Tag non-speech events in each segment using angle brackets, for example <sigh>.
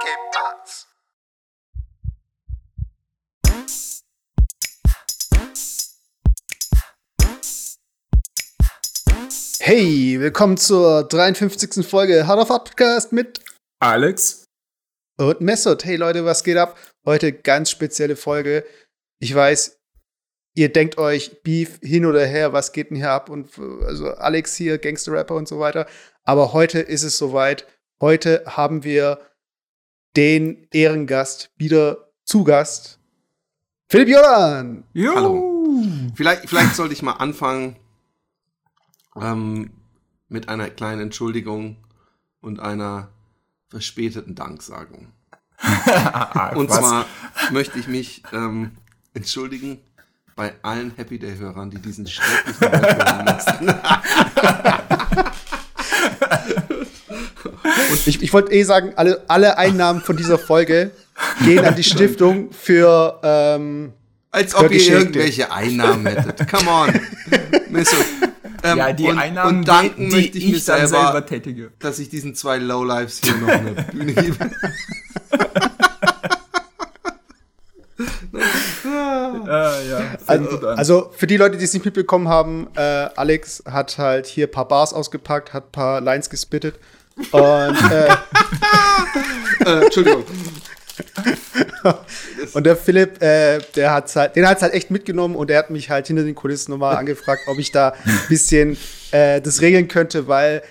¿Qué pasa? Hey, willkommen zur 53. Folge Hard of Podcast mit Alex. und Messot. Hey Leute, was geht ab? Heute ganz spezielle Folge. Ich weiß, ihr denkt euch Beef hin oder her, was geht denn hier ab? Und also Alex hier, Gangster-Rapper und so weiter. Aber heute ist es soweit. Heute haben wir den Ehrengast wieder zu Gast. Philipp Jordan. Jo. Hallo. Vielleicht, vielleicht sollte ich mal anfangen ähm, mit einer kleinen Entschuldigung und einer verspäteten Danksagung. <laughs> Und zwar möchte ich mich ähm, entschuldigen bei allen Happy Day-Hörern, die diesen schrecklichen <laughs> hören mussten. <laughs> Ich, ich wollte eh sagen, alle, alle Einnahmen von dieser Folge gehen an die Stiftung für ähm, Als ob ihr irgendwelche Einnahmen hättet. Come on. <laughs> Ähm, Ja, die und, Einnahmen, und danken die, möchte die ich ich, mir dann selber, selber tätige. dass ich diesen zwei Lowlifes hier noch eine Bühne gebe. Äh, <laughs> <laughs> ja, fängt Also, also für die Leute, die es nicht mitbekommen haben, äh, Alex hat halt hier ein paar Bars ausgepackt, hat ein paar Lines gespittet. Und äh, Äh, Entschuldigung. <laughs> Und der Philipp, äh, der hat's halt, den hat's halt echt mitgenommen und er hat mich halt hinter den Kulissen nochmal angefragt, ob ich da ein bisschen äh, das regeln könnte, weil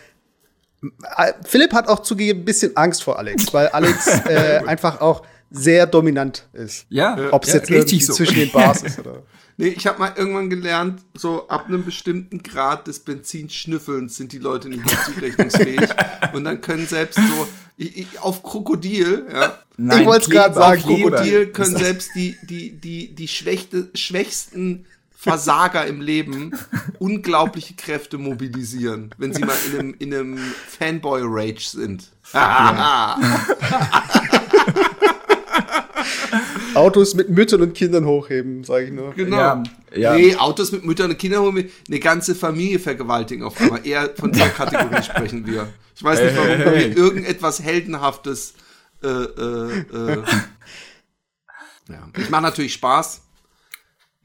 äh, Philipp hat auch zugegeben ein bisschen Angst vor Alex, weil Alex <laughs> äh, einfach auch sehr dominant ist. ja, Ob es ja, jetzt irgendwie so. zwischen den Bars <laughs> ist oder. Nee, ich habe mal irgendwann gelernt, so ab einem bestimmten Grad des Benzinschnüffelns sind die Leute nicht mehr zurechnungsfähig. <laughs> und dann können selbst so, ich, ich, auf Krokodil, ja, Nein, Ich wollt's grad Kleber, sagen, Kleber. Krokodil können selbst die, die, die, die schwächte, schwächsten Versager im Leben unglaubliche Kräfte mobilisieren, wenn sie mal in einem, in einem Fanboy-Rage sind. <laughs> <laughs> Autos mit Müttern und Kindern hochheben, sage ich nur. Genau. Ja, ja. Nee, Autos mit Müttern und Kindern, wir eine ganze Familie vergewaltigen auf einmal. Eher von der Kategorie <laughs> sprechen wir. Ich weiß nicht, warum Hey, hey. irgendetwas Heldenhaftes. Äh, äh, äh. <laughs> Ja. Ich mache natürlich Spaß.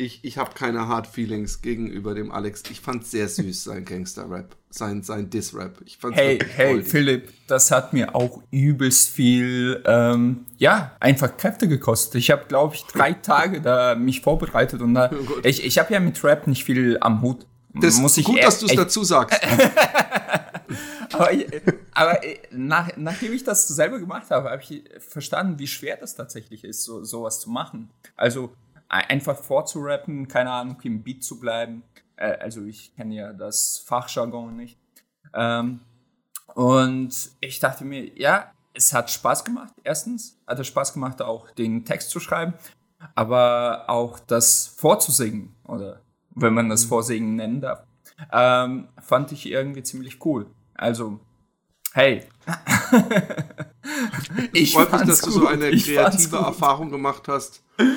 Ich, ich habe keine Hard Feelings gegenüber dem Alex. Ich fand sehr süß, sein Gangster-Rap, sein, sein Diss-Rap. Ich fand's Hey, hey, goldig. Philipp, das hat mir auch übelst viel, ähm, ja, einfach Kräfte gekostet. Ich habe, glaube ich, drei Tage da mich vorbereitet und da, <laughs> Gott. ich, ich habe ja mit Rap nicht viel am Hut. Das muss ich gut, dass du es dazu sagst. <laughs> Aber, ich- aber äh, nach, nachdem ich das selber gemacht habe, habe ich verstanden, wie schwer das tatsächlich ist, so, sowas zu machen. Also einfach vorzurappen, keine Ahnung, im Beat zu bleiben. Äh, also ich kenne ja das Fachjargon nicht. Ähm, und ich dachte mir, ja, es hat Spaß gemacht. Erstens hat es Spaß gemacht, auch den Text zu schreiben, aber auch das vorzusingen, oder wenn man das Vorsingen nennen darf, ähm, fand ich irgendwie ziemlich cool. Also, hey. <laughs> ich Freut mich, dass du so gut. eine Ich kreative gut. Erfahrung gemacht hast. ähm,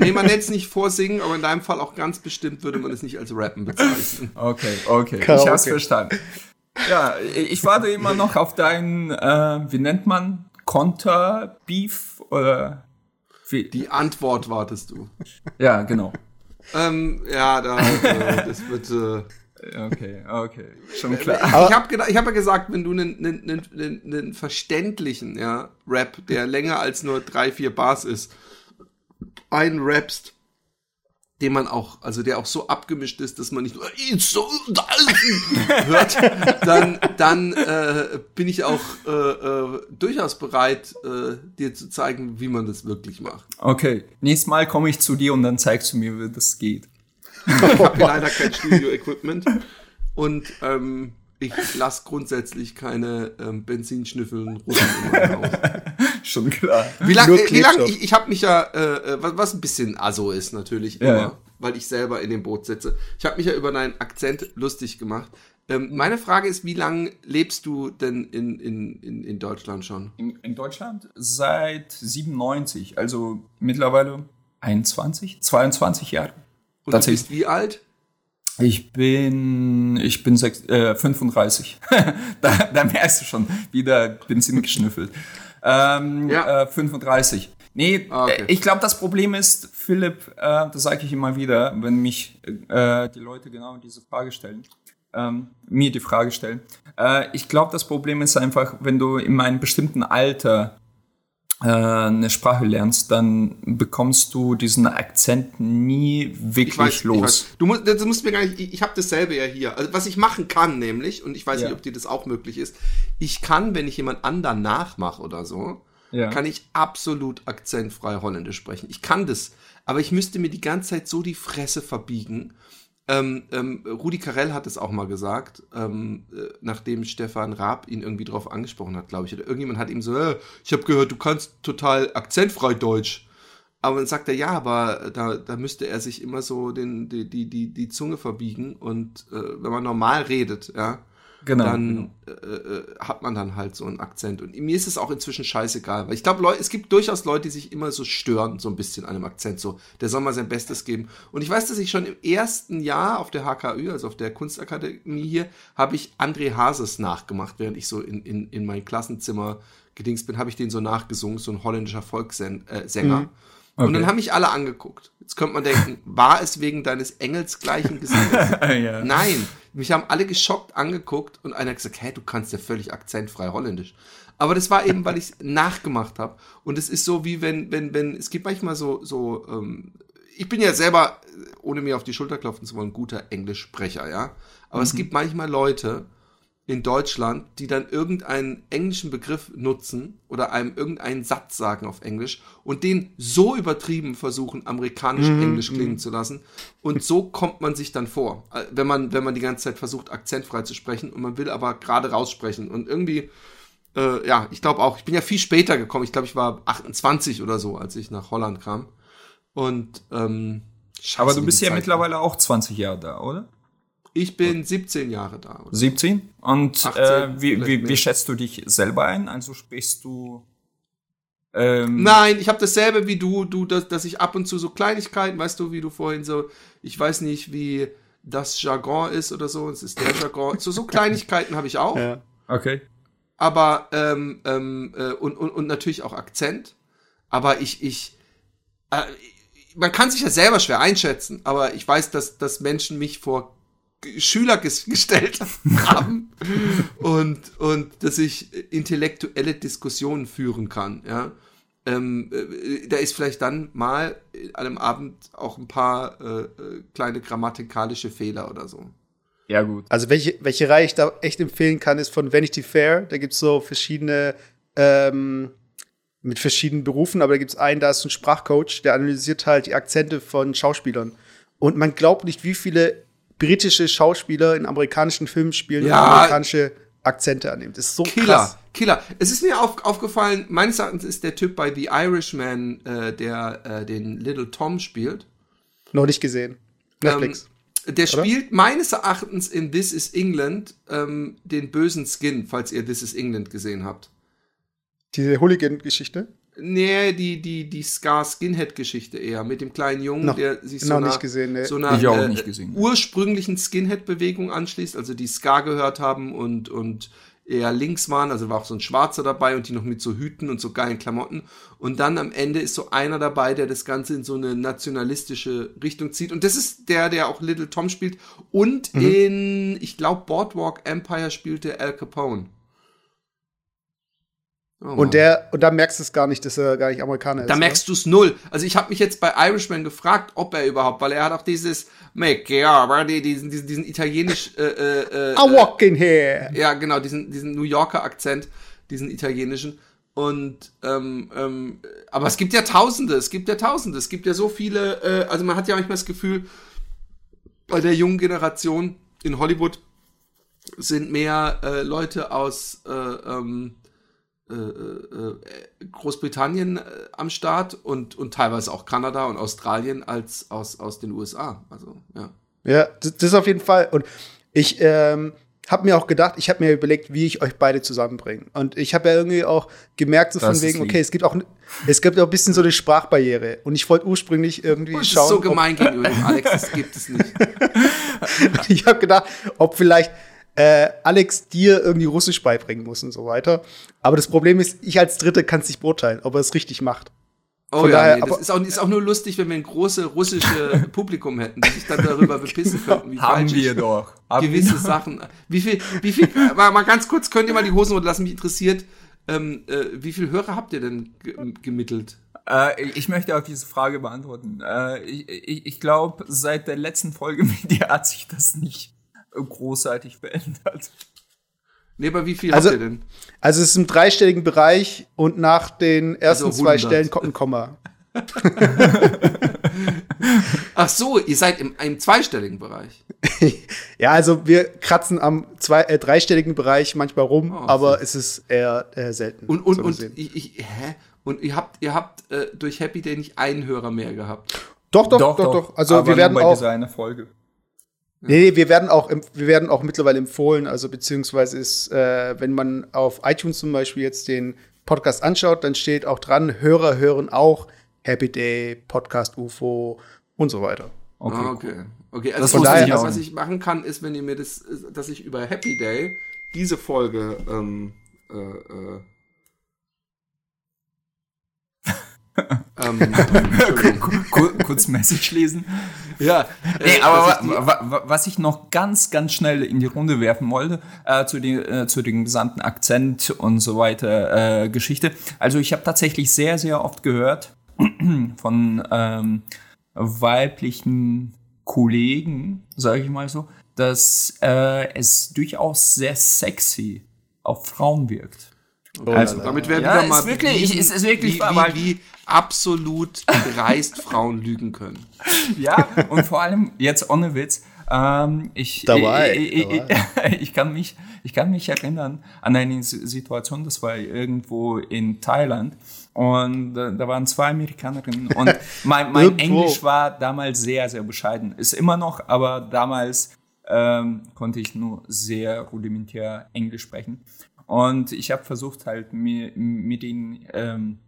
nee, man nennt es nicht vorsingen, aber in deinem Fall auch ganz bestimmt würde man es nicht als Rappen bezeichnen. <laughs> Okay, okay. Karaoke. Ich hab's verstanden. Ja, ich warte immer noch auf deinen, äh, wie nennt man, Konter-Beef oder wie? Die Antwort wartest du. Ja, genau. Ähm, ja, da, äh, das wird. Äh, Okay, okay. Schon klar. <laughs> ich habe ich hab ja gesagt, wenn du einen, einen, einen, einen verständlichen ja, Rap, der länger als nur drei, vier Bars ist, einrappst, den man auch, also der auch so abgemischt ist, dass man nicht nur "It's so unterhalten" <laughs> hört, dann, dann äh, bin ich auch äh, äh, durchaus bereit, äh, dir zu zeigen, wie man das wirklich macht. Okay, nächstes Mal komme ich zu dir und dann zeigst du mir, wie das geht. Ich habe hier <laughs> leider kein Studio-Equipment und ähm, ich lasse grundsätzlich keine ähm, Benzinschnüffeln Russen in meinem Haus. <laughs> Schon klar. Wie lange? Äh, wie lang, ich ich habe mich ja, äh, äh, was, was ein bisschen aso ist natürlich Ja, immer, ja. weil ich selber in dem Boot sitze. Ich habe mich ja über deinen Akzent lustig gemacht. Ähm, meine Frage ist, wie lange lebst du denn in, in, in, in Deutschland schon? In, in Deutschland seit 97, also mittlerweile 21, 22 Jahre. Und du bist wie alt? Ich bin, ich bin sechs, äh, 35. <laughs> da, da merkst du schon, wieder Benzin geschnüffelt. Ähm, ja. äh, 35. Nee, ah, okay. ich glaube, das Problem ist, Philipp, äh, das sage ich immer wieder, wenn mich äh, die Leute genau diese Frage stellen, ähm, mir die Frage stellen. Äh, ich glaube, das Problem ist einfach, wenn du in einem bestimmten Alter äh, eine Sprache lernst, dann bekommst du diesen Akzent nie wirklich weiß, los. Du musst, das musst mir gar nicht, ich, ich habe dasselbe ja hier. Also, was ich machen kann, nämlich, und ich weiß ja. nicht, ob dir das auch möglich ist, ich kann, wenn ich jemand anderen nachmache oder so, ja. kann ich absolut akzentfrei Holländisch sprechen. Ich kann das, aber ich müsste mir die ganze Zeit so die Fresse verbiegen. Ähm, ähm, Rudi Carell hat es auch mal gesagt, ähm, äh, nachdem Stefan Raab ihn irgendwie drauf angesprochen hat, glaube ich. Oder irgendjemand hat ihm so, äh, ich habe gehört, du kannst total akzentfrei Deutsch. Aber dann sagt er, ja, aber da, da müsste er sich immer so den, die, die, die, die Zunge verbiegen und äh, wenn man normal redet, ja, genau, dann genau. Äh, äh, hat man dann halt so einen Akzent. Und mir ist es auch inzwischen scheißegal, weil ich glaube, es gibt durchaus Leute, die sich immer so stören, so ein bisschen an einem Akzent. So, der soll mal sein Bestes geben. Und ich weiß, dass ich schon im ersten Jahr auf der HKÜ, also auf der Kunstakademie hier, habe ich André Hases nachgemacht, während ich so in, in, in mein Klassenzimmer gedingst bin, habe ich den so nachgesungen, so ein holländischer Volkssänger. Äh, mhm. Okay. Und dann haben mich alle angeguckt. Jetzt könnte man denken, <laughs> war es wegen deines engelsgleichen Gesangs? <laughs> ja. Nein, mich haben alle geschockt angeguckt und einer hat gesagt, hä, du kannst ja völlig akzentfrei Holländisch. Aber das war eben, weil ich es <laughs> nachgemacht habe. Und es ist so wie wenn, wenn, wenn, es gibt manchmal so, so, ähm, ich bin ja selber, ohne mir auf die Schulter klopfen zu wollen, guter Englischsprecher, ja. Aber mhm. es gibt manchmal Leute, in Deutschland, die dann irgendeinen englischen Begriff nutzen oder einem irgendeinen Satz sagen auf Englisch und den so übertrieben versuchen, amerikanisch mhm. Englisch klingen mhm. zu lassen. Und so kommt man sich dann vor, wenn man, wenn man die ganze Zeit versucht, akzentfrei zu sprechen und man will aber gerade raussprechen. Und irgendwie, äh, ja, ich glaube auch, ich bin ja viel später gekommen. Ich glaube, ich war 28 oder so, als ich nach Holland kam. Und ähm, aber du bist ja mittlerweile auch 20 Jahre da, oder? Ich bin 17 Jahre da. Oder? 17? Und 18, äh, wie, wie, wie schätzt du dich selber ein? Also sprichst du. Ähm Nein, ich habe dasselbe wie du, du, dass, dass ich ab und zu so Kleinigkeiten, weißt du, wie du vorhin so, ich weiß nicht, wie das Jargon ist oder so, es ist der Jargon. So, so <laughs> Kleinigkeiten habe ich auch. Ja. Okay. Aber, ähm, ähm, äh, und, und, und natürlich auch Akzent. Aber ich, ich, äh, man kann sich ja selber schwer einschätzen, aber ich weiß, dass, dass Menschen mich vor Schüler <laughs> gestellt haben und, und dass ich intellektuelle Diskussionen führen kann, ja. Ähm, äh, da ist vielleicht dann mal an einem Abend auch ein paar äh, äh, kleine grammatikalische Fehler oder so. Ja, gut. Also, welche, welche Reihe ich da echt empfehlen kann, ist von Vanity Fair. Da gibt es so verschiedene, ähm, mit verschiedenen Berufen, aber da gibt es einen, da ist ein Sprachcoach, der analysiert halt die Akzente von Schauspielern. Und man glaubt nicht, wie viele britische Schauspieler in amerikanischen Filmen spielen ja. und amerikanische Akzente annehmen. Das ist so Killer. krass. Killer. Es ist mir auf, aufgefallen, meines Erachtens ist der Typ bei The Irishman, äh, der äh, den Little Tom spielt. Noch nicht gesehen. Netflix. Ähm, der Oder? spielt meines Erachtens in This is England ähm, den bösen Skin, falls ihr This is England gesehen habt. Diese Hooligan-Geschichte? Nee, die, die, die Scar-Skinhead-Geschichte eher, mit dem kleinen Jungen, noch, der sich so einer, gesehen, nee. so einer äh, ursprünglichen Skinhead-Bewegung anschließt, also die Scar gehört haben und, und eher links waren, also war auch so ein Schwarzer dabei und die noch mit so Hüten und so geilen Klamotten. Und dann am Ende ist so einer dabei, der das Ganze in so eine nationalistische Richtung zieht. Und das ist der, der auch Little Tom spielt. Und mhm. in, ich glaube, Boardwalk Empire spielte Al Capone. Oh und der, und da merkst du es gar nicht, dass er gar nicht Amerikaner ist. Da merkst du es null. Also ich habe mich jetzt bei Irishman gefragt, ob er überhaupt, weil er hat auch dieses Make, diesen, diesen, diesen italienisch äh, äh, I walk in here. Ja, genau, diesen, diesen New Yorker Akzent, diesen italienischen. Und ähm, ähm, aber es gibt ja Tausende, es gibt ja Tausende, es gibt ja so viele, äh, also man hat ja manchmal das Gefühl, bei der jungen Generation in Hollywood sind mehr äh, Leute aus äh, ähm, äh, äh, Großbritannien äh, am Start und, und teilweise auch Kanada und Australien als aus, aus den USA. Also, ja. Ja, das, das auf jeden Fall. Und ich ähm, habe mir auch gedacht, ich habe mir überlegt, wie ich euch beide zusammenbringe. Und ich habe ja irgendwie auch gemerkt, so das von wegen, okay, es gibt auch es gibt auch ein bisschen so eine Sprachbarriere. Und ich wollte ursprünglich irgendwie das schauen. Das ist so gemein gegenüber dem Alex, das gibt es nicht. <laughs> ich habe gedacht, ob vielleicht äh, Alex dir irgendwie Russisch beibringen muss und so weiter. Aber das Problem ist, ich als Dritte kann es nicht beurteilen, ob er es richtig macht. Oh Von ja, daher, nee, das aber- ist auch, ist auch nur lustig, wenn wir ein großes russische <laughs> Publikum hätten, die sich dann darüber bepissen <laughs> könnten, wie Haben wir ich doch. Haben gewisse wir doch. Sachen. Wie viel, wie viel, mal, mal ganz kurz, könnt ihr mal die Hosen runterlassen, mich interessiert, ähm, äh, wie viel Hörer habt ihr denn ge gemittelt? Äh, ich möchte auch diese Frage beantworten. Äh, ich ich, ich glaube, seit der letzten Folge <laughs> mit dir hat sich das nicht äh, großartig verändert. Nee, aber wie viel Also- habt ihr denn? Also es ist im dreistelligen Bereich und nach den ersten Also zwei 100. Stellen kommt ein Komma. <laughs> Ach so, ihr seid im, im zweistelligen Bereich. <laughs> Ja, also wir kratzen am zwei, äh, dreistelligen Bereich manchmal rum, Oh, aber es ist eher äh, selten. Und, und, so und, ich, ich, hä? Und ihr habt, ihr habt äh, durch Happy Day nicht einen Hörer mehr gehabt. doch, doch, doch, doch, Also aber wir werden nur bei auch. dieser eine Folge. Nee, nee, wir werden auch, wir werden auch mittlerweile empfohlen, also beziehungsweise ist, äh, wenn man auf iTunes zum Beispiel jetzt den Podcast anschaut, dann steht auch dran, Hörer hören auch Happy Day, Podcast UFO und so weiter. Okay. ah, okay. Okay, Das also wusste was, ich was ich machen kann, ist, wenn ihr mir das, dass ich über Happy Day diese Folge ähm, äh, äh, <laughs> ähm, kurz Message lesen. Ja, Nee, äh, aber wa was ich noch ganz, ganz schnell in die Runde werfen wollte, äh, zu, den, äh, zu dem gesamten Akzent und so weiter äh, Geschichte. Also ich habe tatsächlich sehr, sehr oft gehört <clears throat> von ähm, weiblichen Kollegen, sage ich mal so, dass äh, es durchaus sehr sexy auf Frauen wirkt. Also, damit werden Ja, wieder ist mal wirklich- bewiesen, ist- ist wirklich wie, wie, wie absolut dreist Frauen lügen können. <laughs> Ja, und vor allem jetzt ohne Witz. Ähm, ich, Dabei, ich, ich, ich, <laughs> ich, kann mich, ich kann mich erinnern an eine Situation, das war irgendwo in Thailand. Und äh, da waren zwei Amerikanerinnen und <laughs> mein, mein. Englisch war damals sehr, sehr bescheiden. Ist immer noch, aber damals ähm, konnte ich nur sehr rudimentär Englisch sprechen. Und ich habe versucht halt mir, mit ihnen ähm,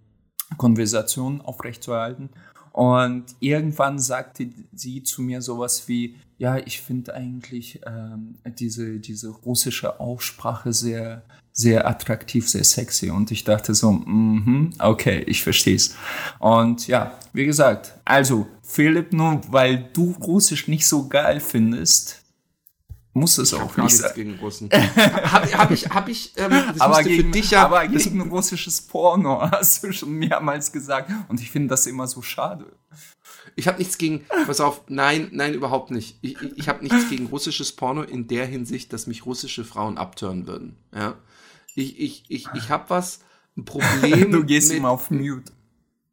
Konversation aufrechtzuerhalten. Und irgendwann sagte sie zu mir sowas wie, ja, ich finde eigentlich ähm, diese, diese russische Aussprache sehr, sehr attraktiv, sehr sexy. Und ich dachte so, mhm, okay, ich versteh's. Und ja, wie gesagt, also Philipp, nur weil du Russisch nicht so geil findest, muss es Ich auch nicht sein. gegen Russen. <laughs> Habe hab ich, hab ich, ähm, das Aber gegen, für dich ja, aber gegen russisches Porno <laughs> hast du schon mehrmals gesagt. Und ich finde das immer so schade. ich habe nichts gegen, pass auf, nein, nein, überhaupt nicht. Ich, ich, ich habe nichts gegen russisches Porno in der Hinsicht, dass mich russische Frauen abtören würden. Ja? Ich, ich, ich, ich habe was, ein Problem <laughs> Du gehst mit, immer auf Mute.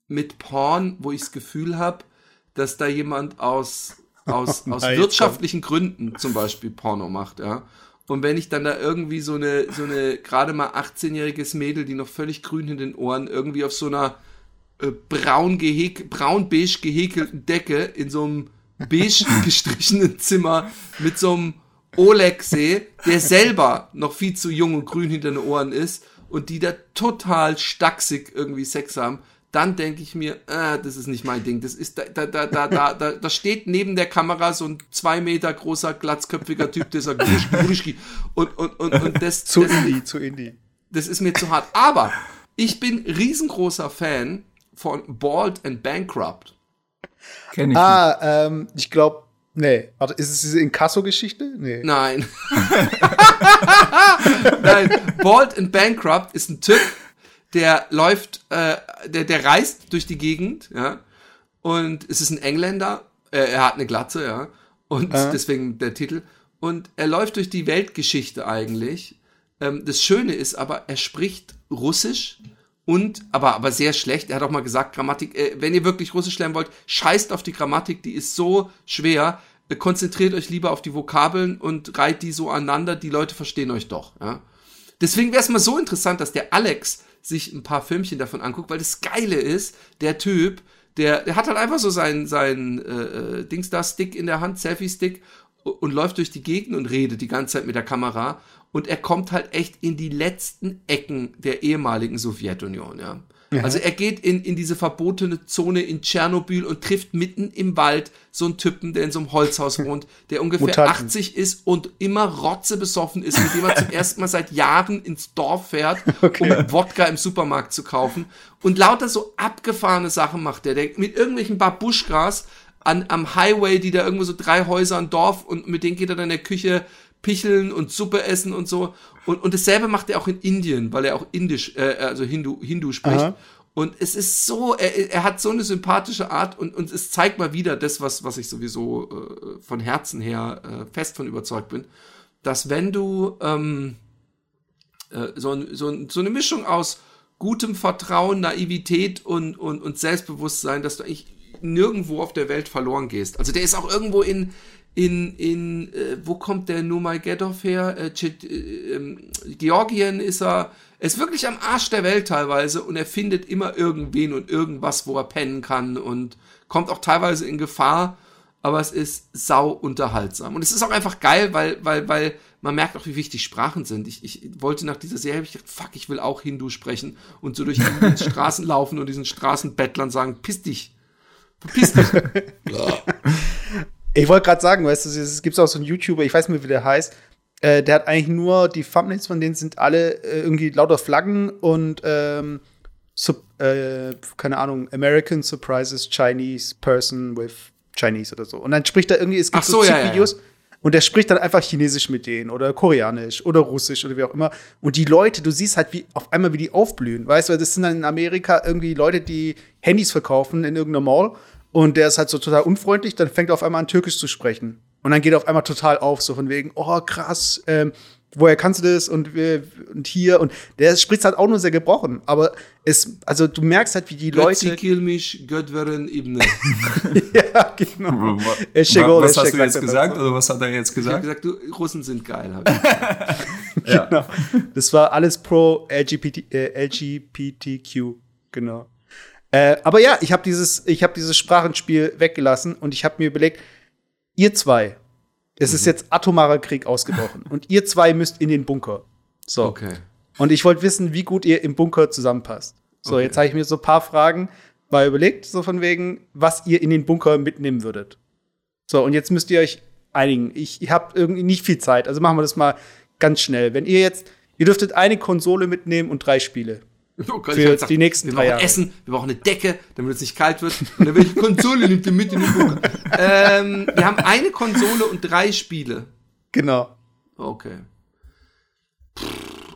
mit Porn, wo ich das Gefühl habe, dass da jemand aus, aus, <laughs> aus wirtschaftlichen Gründen zum Beispiel Porno macht, ja. Und wenn ich dann da irgendwie so eine, so eine gerade mal 18-jähriges Mädel, die noch völlig grün in den Ohren, irgendwie auf so einer äh, braun gehäk braun-beige gehäkelten Decke in so einem beige <laughs> gestrichenen Zimmer mit so einem Oleg sehe, der selber noch viel zu jung und grün hinter den Ohren ist und die da total stacksig irgendwie Sex haben, dann denke ich mir, äh, das ist nicht mein Ding. Das ist da, da, da, da, da, da, da steht neben der Kamera so ein zwei Meter großer, glatzköpfiger Typ, der sagt, Gruschki, Gruschki. Und, und, und, und das, Zu das, Indie, zu Indie. das ist mir zu hart. Aber ich bin riesengroßer Fan von Bald and Bankrupt. Kenn ich nicht. Ah, ähm, ich glaube, nee. Warte, ist es diese Inkasso-Geschichte? Nee. Nein. <laughs> Nein, Bald and Bankrupt ist ein Typ, der läuft, äh, der, der reist durch die Gegend, ja. Und es ist ein Engländer, äh, er hat eine Glatze, ja. Und Äh. deswegen der Titel. Und er läuft durch die Weltgeschichte eigentlich. Ähm, das Schöne ist aber, er spricht Russisch und, aber, aber sehr schlecht. Er hat auch mal gesagt, Grammatik, äh, wenn ihr wirklich Russisch lernen wollt, scheißt auf die Grammatik, die ist so schwer. Äh, Konzentriert euch lieber auf die Vokabeln und reiht die so aneinander, die Leute verstehen euch doch, ja. Deswegen wäre es mal so interessant, dass der Alex sich ein paar Filmchen davon anguckt, weil das Geile ist, der Typ, der, der hat halt einfach so seinen, seinen äh, äh, Dings da Stick in der Hand, Selfie-Stick und läuft durch die Gegend und redet die ganze Zeit mit der Kamera. und er kommt halt echt in die letzten Ecken der ehemaligen Sowjetunion, ja. Also er geht in, in diese verbotene Zone in Tschernobyl und trifft mitten im Wald so einen Typen, der in so einem Holzhaus <laughs> wohnt, der ungefähr Mutanten. 80 ist und immer rotzebesoffen ist, mit dem er zum <laughs> ersten Mal seit Jahren ins Dorf fährt, Okay. um Wodka im Supermarkt zu kaufen. Und lauter so abgefahrene Sachen macht der, der mit irgendwelchen Babuschkas an, am Highway, die da irgendwo so drei Häuser ein Dorf und mit denen geht er dann in der Küche picheln und Suppe essen und so. Und, und dasselbe macht er auch in Indien, weil er auch Indisch, äh, also Hindu, Hindu spricht. Aha. Und es ist so, er, er hat so eine sympathische Art und, und es zeigt mal wieder das, was, was ich sowieso äh, von Herzen her äh, fest von überzeugt bin, dass wenn du ähm, äh, so, so, so eine Mischung aus gutem Vertrauen, Naivität und, und, und Selbstbewusstsein, dass du eigentlich nirgendwo auf der Welt verloren gehst. Also der ist auch irgendwo in, in, in äh, wo kommt der Numaigeddov her? Äh, äh, ähm, Georgien ist er, er ist wirklich am Arsch der Welt teilweise und er findet immer irgendwen und irgendwas, wo er pennen kann und kommt auch teilweise in Gefahr, aber es ist sau unterhaltsam. Und es ist auch einfach geil, weil, weil, weil man merkt auch, wie wichtig Sprachen sind. Ich, ich wollte nach dieser Serie, ich gedacht, fuck, ich will auch Hindu sprechen und so durch die Straßen <laughs> laufen und diesen Straßenbettlern sagen, piss dich. Verpiss dich. <laughs> Ich wollte gerade sagen, weißt du, es gibt auch so einen YouTuber, ich weiß nicht mehr, wie der heißt, äh, der hat eigentlich nur, die Thumbnails von denen sind alle äh, irgendwie lauter Flaggen und ähm, sub, äh, keine Ahnung, American Surprises Chinese Person with Chinese oder so. Und dann spricht er irgendwie, es gibt Ach so, zig ja, ja, ja. Videos und der spricht dann einfach Chinesisch mit denen oder Koreanisch oder Russisch oder wie auch immer. Und die Leute, du siehst halt wie auf einmal, wie die aufblühen. Weißt du, das sind dann in Amerika irgendwie Leute, die Handys verkaufen in irgendeiner Mall und der ist halt so total unfreundlich, dann fängt er auf einmal an, Türkisch zu sprechen. Und dann geht er auf einmal total auf, so von wegen, oh krass, ähm, woher kannst du das und, äh, und hier und der spricht halt auch nur sehr gebrochen, aber es, also du merkst halt, wie die Leute kilmisch, Götveren ibne. <laughs> ja genau, Wa- Eschek wa- ol, was hast du jetzt sagt gesagt oder was hat er jetzt Ich habe gesagt? gesagt, du, Russen sind geil. Hab ich. <laughs> Ja. Genau. Das war alles pro LGBT, äh, LGBTQ, genau. Äh, aber ja, ich habe dieses, ich habe dieses Sprachenspiel weggelassen und ich habe mir überlegt, ihr zwei, es Mhm. ist jetzt atomarer Krieg ausgebrochen und ihr zwei müsst in den Bunker. So. Okay. Und ich wollte wissen, wie gut ihr im Bunker zusammenpasst. So, Okay. jetzt habe ich mir so ein paar Fragen mal überlegt, so von wegen, was ihr in den Bunker mitnehmen würdet. So, und jetzt müsst ihr euch einigen. Ich, ich habe irgendwie nicht viel Zeit, also machen wir das mal ganz schnell. Wenn ihr jetzt, ihr dürftet eine Konsole mitnehmen und drei Spiele. <laughs> Oh Gott, Für gesagt, die nächsten wir drei brauchen Jahre. Essen, wir brauchen eine Decke, damit es nicht kalt wird. Und dann welche Konsole nimmt ihr mit in den Bunker? ähm, wir haben eine Konsole und drei Spiele. Genau. Okay.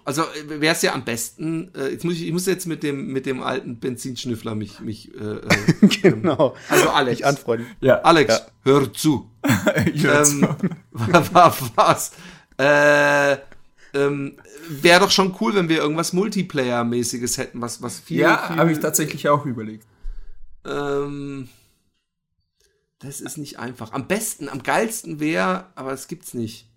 Also wäre es ja am besten. Äh, jetzt muss ich, ich muss jetzt mit dem mit dem alten Benzinschnüffler mich mich. Äh, äh, <laughs> Genau. Also Alex. Ich anfreunden. Ja. Alex, Ja. hör zu. <laughs> Ich hör's. ähm, war, was? Äh, ähm, Wäre doch schon cool, wenn wir irgendwas Multiplayer-mäßiges hätten, was was viel. ja, habe ich tatsächlich auch überlegt. Ähm, das ist nicht einfach. Am besten, am geilsten wäre, aber das gibt's nicht.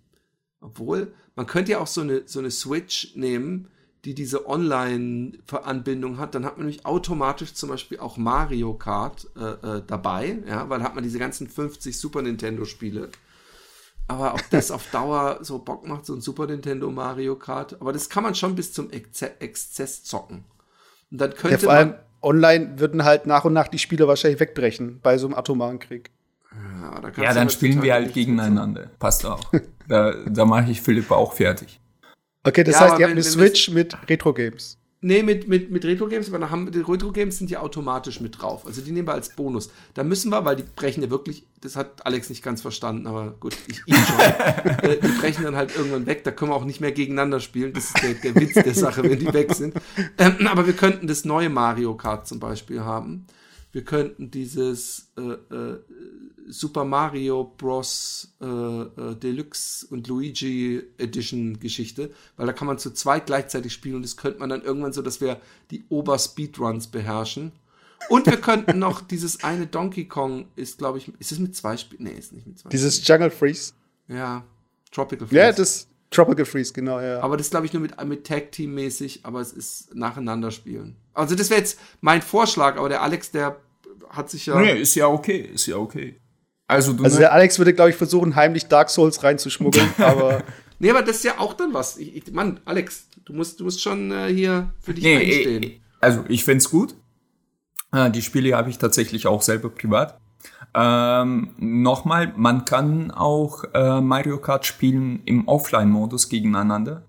Obwohl, man könnte ja auch so eine, so eine Switch nehmen, die diese Online-Anbindung hat. Dann hat man nämlich automatisch zum Beispiel auch Mario Kart äh, äh, dabei, ja, weil hat man diese ganzen 50 Super Nintendo-Spiele. Aber ob das auf Dauer so Bock macht, so ein Super Nintendo Mario Kart, aber das kann man schon bis zum Exze Exzess zocken. Und dann Ja, könnte vor allem man. online würden halt nach und nach die Spiele wahrscheinlich wegbrechen bei so einem atomaren Krieg. Ja, da Ja, dann spielen wir halt gegeneinander. Passt auch. Da, da mache ich Philipp auch fertig. Okay, das Ja, heißt, ihr habt eine Switch mit Retro-Games. Nee, mit, mit, mit Retro-Games, aber da haben, die Retro-Games sind ja automatisch mit drauf. Also die nehmen wir als Bonus. Da müssen wir, weil die brechen ja wirklich, das hat Alex nicht ganz verstanden, aber gut, ich, ich schon. <laughs> äh, die brechen dann halt irgendwann weg, da können wir auch nicht mehr gegeneinander spielen. Das ist der, der Witz der Sache, wenn die weg sind. Ähm, aber wir könnten das neue Mario Kart zum Beispiel haben. Wir könnten dieses äh, äh, Super Mario Bros. Äh, äh, Deluxe und Luigi Edition Geschichte, weil da kann man zu zweit gleichzeitig spielen und das könnte man dann irgendwann so, dass wir die Ober-Speedruns beherrschen. Und wir könnten noch <laughs> dieses eine Donkey Kong ist, glaube ich, ist es mit zwei Spielen? Nee, ist nicht mit zwei Dieses Jungle Freeze. Ja, Tropical Ja, Freeze. das Tropical Freeze, genau, ja. Aber das glaube ich nur mit, mit Tag Team mäßig, aber es ist nacheinander spielen. Also das wäre jetzt mein Vorschlag, aber der Alex, der hat sich ja. Nee, ist ja okay, ist ja okay. Also du Also der Alex würde, glaube ich, versuchen, heimlich Dark Souls reinzuschmuggeln, <laughs> aber Nee, aber das ist ja auch dann was. Ich, ich, Mann, Alex, du musst, du musst schon äh, hier für dich Nee, einstehen. eh, also ich find's gut. Äh, Die Spiele habe ich tatsächlich auch selber privat. Ähm, Nochmal, man kann auch äh, Mario Kart spielen im Offline-Modus gegeneinander.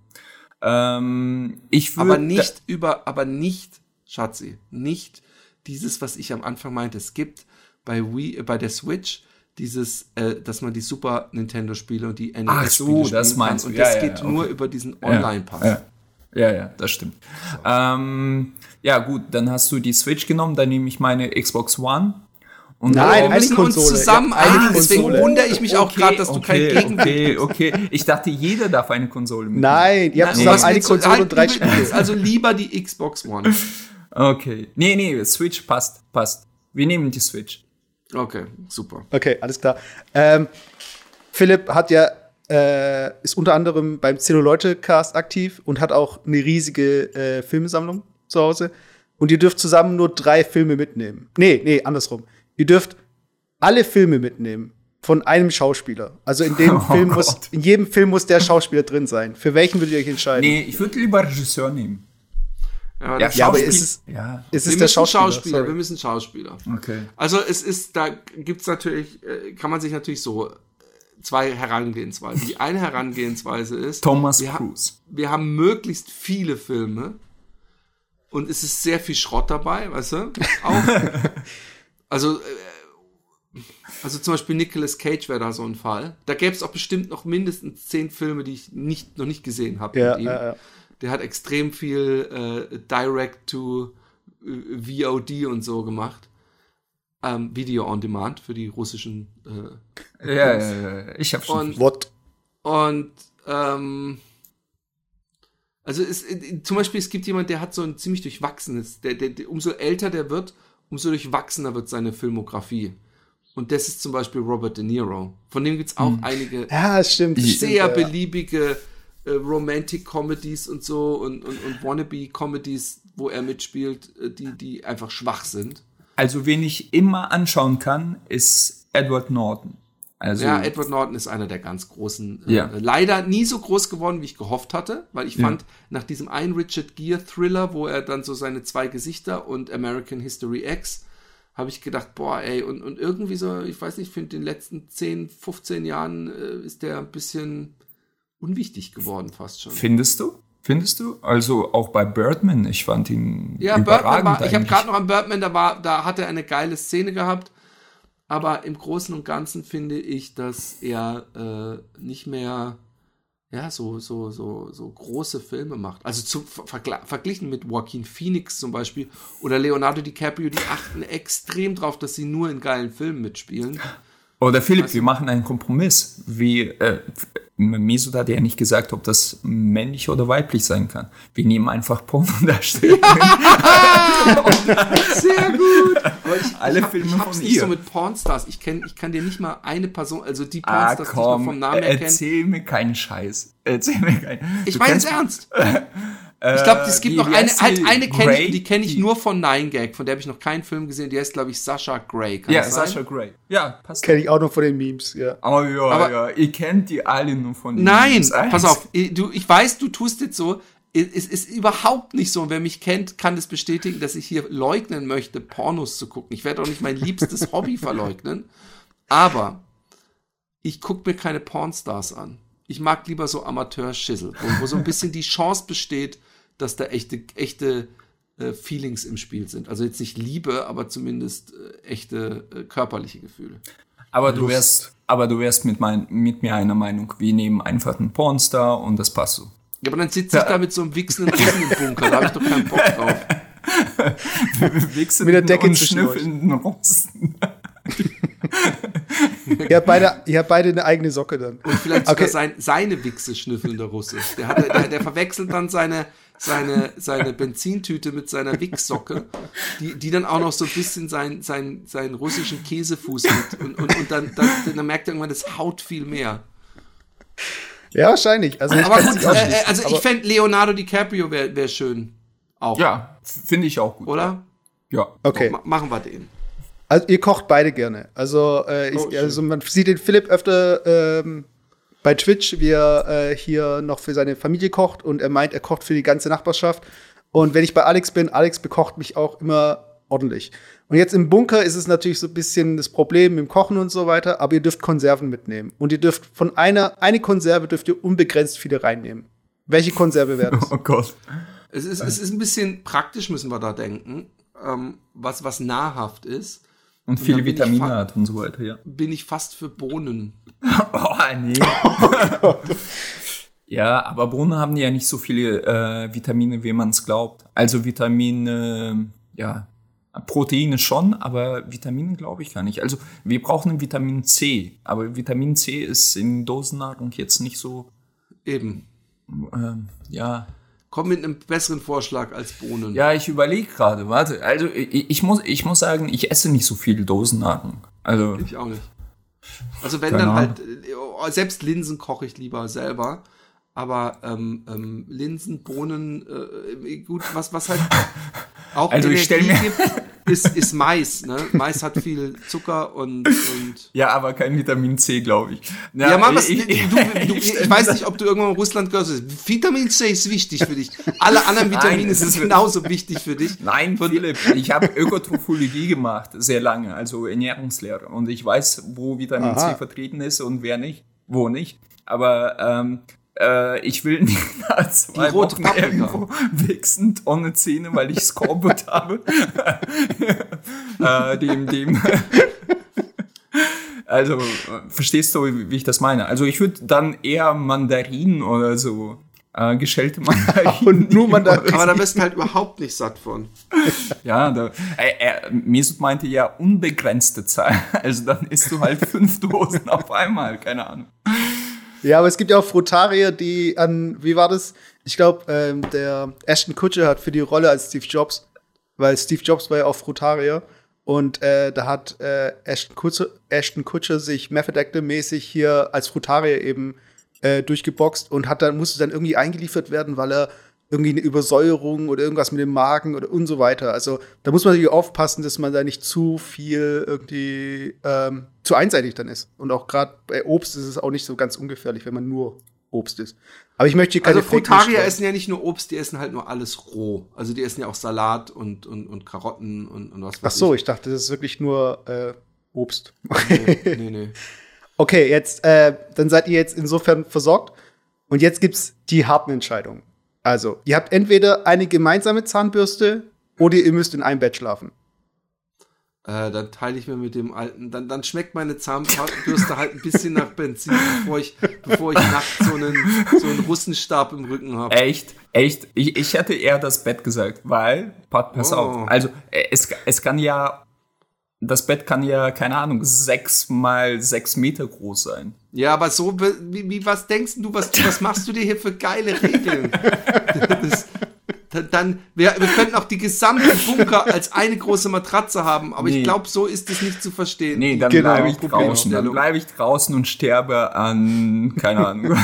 Ähm, ich würde aber nicht über, aber nicht, Schatzi, nicht dieses, was ich am Anfang meinte. Es gibt bei Wii, äh, bei der Switch dieses, äh, dass man die Super Nintendo Spiele und die NES Ach so, Spiele das spielen meinst kann. du. Und Ja, das ja, geht ja, nur okay. über diesen Ja, Online-Pass. Ja, ja, ja, das stimmt. Ähm, ja, gut, dann hast du die Switch genommen, dann nehme ich meine Xbox One. Und Nein, wir eine müssen uns Konsole. zusammen Ja, eine einigen, deswegen Konsole. wundere ich mich auch gerade, dass du kein okay, Gegengewicht Okay, okay. Ich dachte, jeder darf eine Konsole mitnehmen. Nein, ihr habt Nein, zusammen eine Konsole und drei Spiele. Also lieber die Xbox One. <laughs> Okay. Nee, nee, Switch passt, passt. Wir nehmen die Switch. Okay, super. Okay, alles klar. Ähm, Philipp hat ja, äh, ist unter anderem beim Zero-Leute-Cast aktiv und hat auch eine riesige äh, Filmsammlung zu Hause. Und ihr dürft zusammen nur drei Filme mitnehmen. Nee, nee, andersrum. Ihr dürft alle Filme mitnehmen von einem Schauspieler. Also in dem <laughs> Oh Film muss, Gott. in jedem Film muss der Schauspieler drin sein. Für welchen würdet ihr euch entscheiden? Nee, ich würde lieber Regisseur nehmen. Ja, Ja, Ja, aber ist es, Ja, ist wir es der müssen Schauspieler? Schauspieler, Sorry. wir müssen Schauspieler. okay. Also es ist, da gibt's natürlich, äh, kann man sich natürlich so äh, zwei Herangehensweisen. Die eine Herangehensweise ist, Thomas wir, ha Cruise. wir haben möglichst viele Filme und es ist sehr viel Schrott dabei, weißt du? <laughs> Auch. also, äh, also zum Beispiel Nicolas Cage wäre da so ein Fall. Da gäbe es auch bestimmt noch mindestens zehn Filme, die ich nicht, noch nicht gesehen habe Ja, mit ihm. ja, ja. Der hat extrem viel äh, Direct to äh, VOD und so gemacht. Ähm, Video on Demand für die russischen. Äh, Ja, ja, ja. Ich habe schon. Und- What? und ähm, also es, äh, zum Beispiel, es gibt jemand, der hat so ein ziemlich durchwachsenes, der, der, der, umso älter der wird, umso durchwachsener wird seine Filmografie. Und das ist zum Beispiel Robert De Niro. Von dem gibt's auch einige Ja, es stimmt. stimmt, sehr ja. beliebige äh, Romantic-Comedies und so und, und, und Wannabe-Comedies, wo er mitspielt, äh, die, die einfach schwach sind. Also, wen ich immer anschauen kann, ist Edward Norton. Also, Ja, Edward Norton ist einer der ganz großen. Äh, Ja. Leider nie so groß geworden, wie ich gehofft hatte, weil ich Ja. fand, nach diesem einen Richard Gere Thriller, wo er dann so seine zwei Gesichter und American History X, habe ich gedacht, boah, ey, und, und irgendwie so, ich weiß nicht, ich finde, in den letzten 10, 15 Jahren äh, ist der ein bisschen unwichtig geworden, fast schon. findest du? Findest du? Also auch bei Birdman, ich fand ihn Ja, Birdman überragend war, ich habe gerade noch an Birdman, da war, da hat er eine geile Szene gehabt, aber im Großen und Ganzen finde ich, dass er äh, nicht mehr ja so so so so große Filme macht. Also zu, vergla- verglichen mit Joaquin Phoenix zum Beispiel oder Leonardo DiCaprio, die achten extrem drauf, dass sie nur in geilen Filmen mitspielen. Oder Philipp, wir machen einen Kompromiss. Wie, äh, Mesut hat ja nicht gesagt, ob das männlich oder weiblich sein kann. Wir nehmen einfach Pornodarsteller. <laughs> <laughs> Sehr gut. Ich, Alle ich, hab, Filme ich hab's von nicht ihr. so mit Pornstars. Ich kenn, ich kann dir nicht mal eine Person, also die Ah, Pornstars, die ich vom komm, Namen her kenne. erzähl mir keinen Scheiß. Erzähl mir keinen. Ich meine es ernst. <laughs> Ich glaube, es gibt wie- noch wie eine, halt die? eine kenne ich, die kenne ich Die- nur von Nine Gag, von der habe ich noch keinen Film gesehen. Die heißt, glaube ich, Sasha Grey. Kann Ja, sein? Sasha Grey. Ja, passt. Kenne ich auch noch von den Memes, ja. Oh ja, Aber- ja, ihr kennt die alle nur von den Nein, Memes. pass auf. Du, ich weiß, du tust jetzt so. Es ist überhaupt nicht so. Und wer mich kennt, kann das bestätigen, dass ich hier leugnen möchte, Pornos zu gucken. Ich werde auch nicht mein liebstes <laughs> Hobby verleugnen. Aber ich gucke mir keine Pornstars an. Ich mag lieber so Amateurschissel, wo, wo so ein bisschen die Chance besteht, dass da echte, echte äh, Feelings im Spiel sind. Also jetzt nicht Liebe, aber zumindest äh, echte äh, körperliche Gefühle. Aber du wärst, aber du wärst mit, mein, mit mir einer Meinung. Wir nehmen einfach einen Pornstar und das passt so. Ja, aber dann sitze ich da mit so einem wichsenden Riesen im Bunker. Da habe ich doch keinen Bock drauf. <laughs> Mit der Decke und schnüffelnden Rosten. <laughs> Ihr habt beide, ihr habt beide eine eigene Socke dann. Und vielleicht sogar Okay. sein, seine Wichse schnüffelnde Russe. Der, hat, der, der verwechselt dann seine, seine, seine Benzintüte mit seiner Wichssocke, die, die dann auch noch so ein bisschen sein, sein, seinen russischen Käsefuß mit. Und, und, und dann, dann, dann merkt er irgendwann, das haut viel mehr. Ja, wahrscheinlich. Also ich Aber gut, äh, äh, also ich fände Leonardo DiCaprio wäre wär schön. Auch. Ja, finde ich auch gut. Oder? Ja. Okay. Ma machen wir den. Also ihr kocht beide gerne. Also, äh, ich, Oh, also man sieht den Philipp öfter ähm, bei Twitch, wie er äh, hier noch für seine Familie kocht und er meint, er kocht für die ganze Nachbarschaft. Und wenn ich bei Alex bin, Alex bekocht mich auch immer ordentlich. Und jetzt im Bunker ist es natürlich so ein bisschen das Problem mit dem Kochen und so weiter, aber ihr dürft Konserven mitnehmen. Und ihr dürft von einer, eine Konserve dürft ihr unbegrenzt viele reinnehmen. Welche Konserve wäre das? <laughs> Oh Gott. Es ist, es ist ein bisschen praktisch, müssen wir da denken, ähm, was, was nahrhaft ist. Und viele Vitamine hat und so weiter, ja. Bin ich fast für Bohnen. <laughs> Oh, nee. <laughs> ja, aber Bohnen haben ja nicht so viele äh, Vitamine, wie man es glaubt. Also Vitamine, ja, Proteine schon, aber Vitamine glaube ich gar nicht. Also wir brauchen Vitamin C, aber Vitamin C ist in Dosennahrung jetzt nicht so, Eben. ähm, ja. Komm mit einem besseren Vorschlag als Bohnen. Ja, ich überlege gerade, warte. Also ich, ich, muss, ich muss sagen, ich esse nicht so viel Dosennahrung. Also, Ich auch nicht. Also wenn dann halt, äh, selbst Linsen koche ich lieber selber. Aber ähm, ähm, Linsen, Bohnen, äh, gut, was, was halt <laughs> auch Also ich stell Energie mir- gibt, ist, ist Mais. Ne? Mais hat viel Zucker und, und ja, aber kein Vitamin C, glaube ich. ja, Mann, was, ich, du, du, ich, <laughs> weiß nicht, ob du irgendwann in Russland gehört hast. Vitamin C ist wichtig für dich. Alle anderen Vitamine Nein, sind genauso wichtig für dich. Nein, Philipp, ich habe Ökotrophologie gemacht, sehr lange, also Ernährungslehre. Und ich weiß, wo Vitamin Aha. C vertreten ist und wer nicht, wo nicht. Aber ähm, äh, ich will <laughs> nicht nach zwei Wochen Paprika. irgendwo wichsend ohne Zähne, weil ich Skorbut <laughs> habe. <laughs> äh, dem, dem. Also, äh, verstehst du, wie ich das meine? Also, ich würde dann eher Mandarinen oder so, äh, geschälte Mandarinen. Und nur Mandarinen. Aber da wirst du halt überhaupt nicht satt von. Ja, da, äh, äh, Mesut meinte ja unbegrenzte Zahl. Also dann isst du halt fünf Dosen auf einmal, keine Ahnung. Ja, aber es gibt ja auch Frutarier, die an, wie war das? Ich glaube, ähm, der Ashton Kutcher hat für die Rolle als Steve Jobs, weil Steve Jobs war ja auch Frutarier. Und äh, da hat äh, Ashton, Kutcher, Ashton Kutcher sich Method-Actor-mäßig hier als Frutarier eben äh, durchgeboxt und hat dann, musste dann irgendwie eingeliefert werden, weil er irgendwie eine Übersäuerung oder irgendwas mit dem Magen oder und so weiter. Also da muss man natürlich aufpassen, dass man da nicht zu viel irgendwie ähm, zu einseitig dann ist. Und auch gerade bei Obst ist es auch nicht so ganz ungefährlich, wenn man nur Obst isst. Aber ich möchte hier keine Also Frutarier essen ja nicht nur Obst, die essen halt nur alles roh. Also die essen ja auch Salat und, und, und Karotten und, und was Ach so, ich dachte, das ist wirklich nur äh, Obst. Nee, <laughs> nee, nee. Okay, jetzt, äh, dann seid ihr jetzt insofern versorgt. Und jetzt gibt's die harten Entscheidungen. Also, ihr habt entweder eine gemeinsame Zahnbürste oder ihr müsst in einem Bett schlafen. Äh, dann teile ich mir mit dem alten, dann, dann schmeckt meine Zahnbürste halt ein bisschen nach Benzin, bevor ich, bevor ich nachts so einen, so einen Russenstab im Rücken habe. Echt, echt. Ich, ich hätte eher das Bett gesagt, weil, pa- pass Oh. auf, also äh, es, es kann ja, das Bett kann ja, keine Ahnung, sechs mal sechs Meter groß sein. Ja, aber so, wie, wie was denkst du, was, was machst du dir hier für geile Regeln? Das, dann- wir, wir könnten auch die gesamte Bunker als eine große Matratze haben, aber Nee. ich glaube, so ist es nicht zu verstehen. Nee, dann Genau, bleibe ich draußen. Dann bleibe ich draußen und sterbe an, keine Ahnung.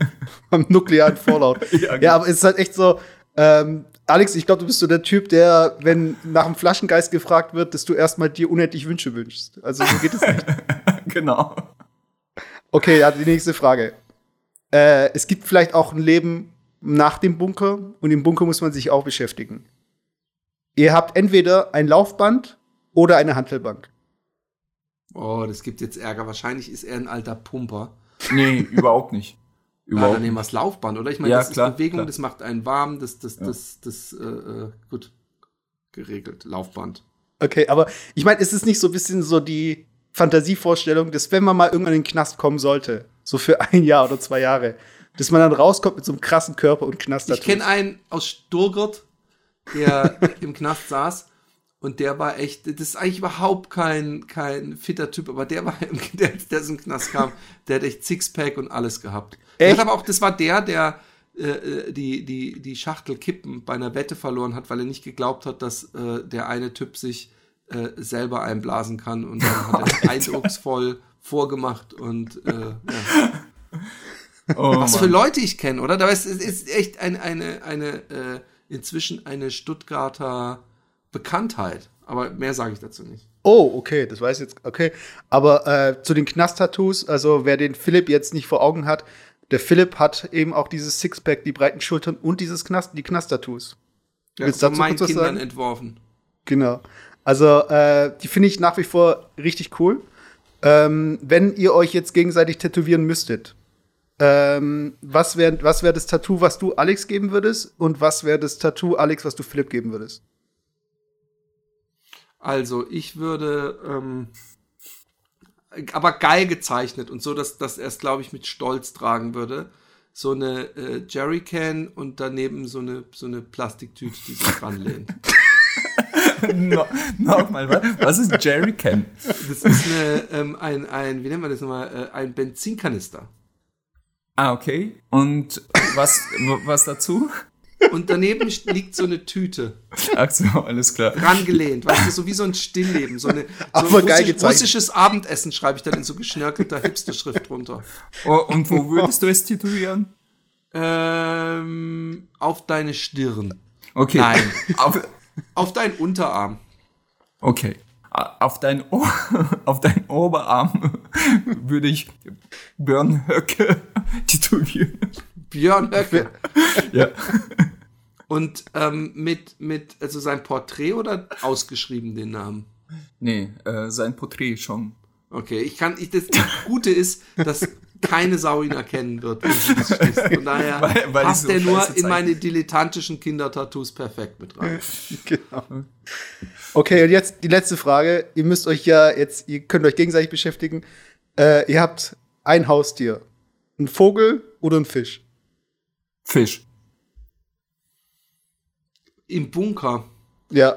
<laughs> Am nuklearen Fallout. <laughs> Ja, ja, aber es ist halt echt so, ähm, Alex, ich glaube, du bist so der Typ, der, wenn nach dem Flaschengeist gefragt wird, dass du erstmal dir unendlich Wünsche wünschst. Also so geht es nicht. <laughs> genau. Okay, ja, die nächste Frage. Äh, es gibt vielleicht auch ein Leben nach dem Bunker und im Bunker muss man sich auch beschäftigen. Ihr habt entweder ein Laufband oder eine Hantelbank. Oh, das gibt jetzt Ärger. Wahrscheinlich ist er ein alter Pumper. Nee, überhaupt nicht. Ja, Überhaupt dann nehmen wir das Laufband, oder? Ich meine, Ja, das klar, ist Bewegung, klar. das macht einen warm, das, das, Ja. das, das, äh, äh, gut, geregelt. Laufband. Okay, aber ich meine, ist es nicht so ein bisschen so die Fantasievorstellung, dass wenn man mal irgendwann in den Knast kommen sollte, so für ein Jahr oder zwei Jahre, dass man dann rauskommt mit so einem krassen Körper und Knast Ich kenne einen aus Sturgert, der <laughs> im Knast saß und der war echt, das ist eigentlich überhaupt kein, kein fitter Typ, aber der war, <laughs> der, der aus dem Knast kam, der hat echt Sixpack und alles gehabt. Echt? aber auch, das war der, der äh, die, die, die Schachtel Kippen bei einer Wette verloren hat, weil er nicht geglaubt hat, dass äh, der eine Typ sich äh, selber einblasen kann und dann hat er <laughs> eindrucksvoll vorgemacht und äh, ja. <laughs> Oh, Was Mann. für Leute ich kenne, oder? Da ist, es ist echt ein, eine, eine, äh, inzwischen eine Stuttgarter Bekanntheit. Aber mehr sage ich dazu nicht. Oh, okay, das weiß ich jetzt. Okay. Aber äh, zu den Knast-Tattoos, also wer den Philipp jetzt nicht vor Augen hat, der Philipp hat eben auch dieses Sixpack, die breiten Schultern und dieses Knast, die Knast-Tattoos. Ja, Willst du dazu meinen kurz was Kindern sagen? entworfen. Genau. Also, äh, die finde ich nach wie vor richtig cool. Ähm, wenn ihr euch jetzt gegenseitig tätowieren müsstet, ähm, was wäre was wär das Tattoo, was du Alex geben würdest? Und was wäre das Tattoo, Alex, was du Philipp geben würdest? Also, ich würde, ähm, aber geil gezeichnet und so, dass, dass er es, glaube ich, mit Stolz tragen würde. So eine äh, Jerrycan und daneben so eine, so eine Plastiktüte, die sich ranlehnt. <laughs> no, Nochmal, was? Was ist Jerrycan? Das ist eine, ähm, ein, ein, wie nennt man das nochmal, äh, ein Benzinkanister. Ah, okay. Und was, was dazu? Und daneben liegt so eine Tüte, Ach so, alles klar. rangelehnt, weißt du, so wie so ein Stillleben, so, eine, so ein Aber geil russisch, russisches Abendessen schreibe ich dann in so geschnörkelter Hipster-Schrift drunter. Oh, und wo würdest du es tätowieren? Ähm, auf deine Stirn. Okay. Nein. Auf, Auf deinen Unterarm. okay. Auf deinen, o <laughs> auf deinen Oberarm würde ich Björn Höcke <laughs> tätowieren. Björn Höcke. Ja. Und ähm, mit, mit, also sein Porträt oder ausgeschrieben den Namen? Nee, äh, sein Porträt schon. Okay, ich kann, ich, das Gute ist, dass keine Sau ihn erkennen wird. wenn du das stehst. Von <laughs> daher Weil- weil passt so er nur in meine dilettantischen Kindertattoos perfekt mit rein. <laughs> Genau. Okay, und jetzt die letzte Frage. Ihr müsst euch ja jetzt, ihr könnt euch gegenseitig beschäftigen. Äh, ihr habt ein Haustier. Ein Vogel oder ein Fisch? Fisch. Im Bunker. Ja.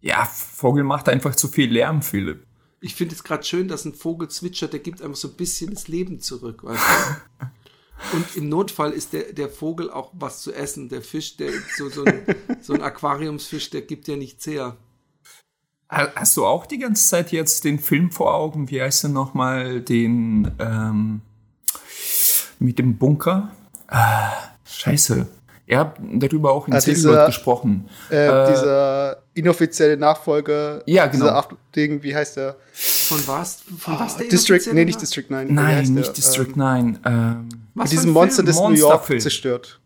Ja, Vogel macht einfach zu viel Lärm, Philipp. Ich finde es gerade schön, dass ein Vogel zwitschert, der gibt einfach so ein bisschen das Leben zurück, weißt du? <laughs> Und im Notfall ist der, der Vogel auch was zu essen. Der Fisch, der so, so, ein, so ein Aquariumsfisch, der gibt ja nichts her. Ha- Hast du auch die ganze Zeit jetzt den Film vor Augen? Wie heißt er nochmal? Den ähm, mit dem Bunker? Ah, scheiße. Ihr habt darüber auch in Zellot dieser- gesprochen. Äh, Äh, dieser inoffizielle Nachfolger. Ja, genau. Dieser Acht- Ding, wie heißt der? Von was? Von was der Ah, District, nee, nicht? District 9. wie Nein, nicht der? District Ähm, 9. Ähm, Was mit diesem Monster, Film? das New York Monsterfilm. zerstört.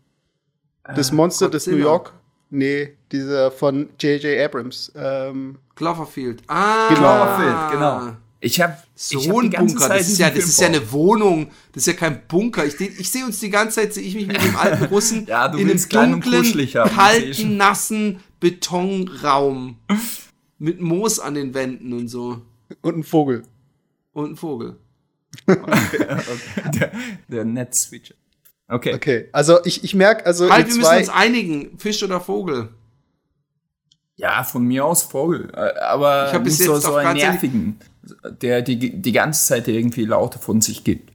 Das Monster des New Godzilla. York? Nee, dieser von J.J. Abrams. Ähm, Cloverfield. Ah, Genau. Cloverfield, genau. Ich habe So ich hab ein die ganze Bunker, Zeit das ist, ja, das Film ist ja eine Wohnung, das ist ja kein Bunker. Ich, ich sehe uns die ganze Zeit, sehe ich mich mit dem alten <laughs> Russen Ja, du in einem dunklen, kalten, nassen Betonraum mit Moos an den Wänden und so. und ein Vogel. Und ein Vogel. <laughs> der, der Net-Switcher. Okay. Okay, also ich, ich merke, also Halt, wir müssen uns einigen, Fisch oder Vogel. Ja, von mir aus Vogel. Äh, Aber Ich hab bis so, jetzt so auch einen nervigen, der die, die ganze Zeit irgendwie Laute von sich gibt.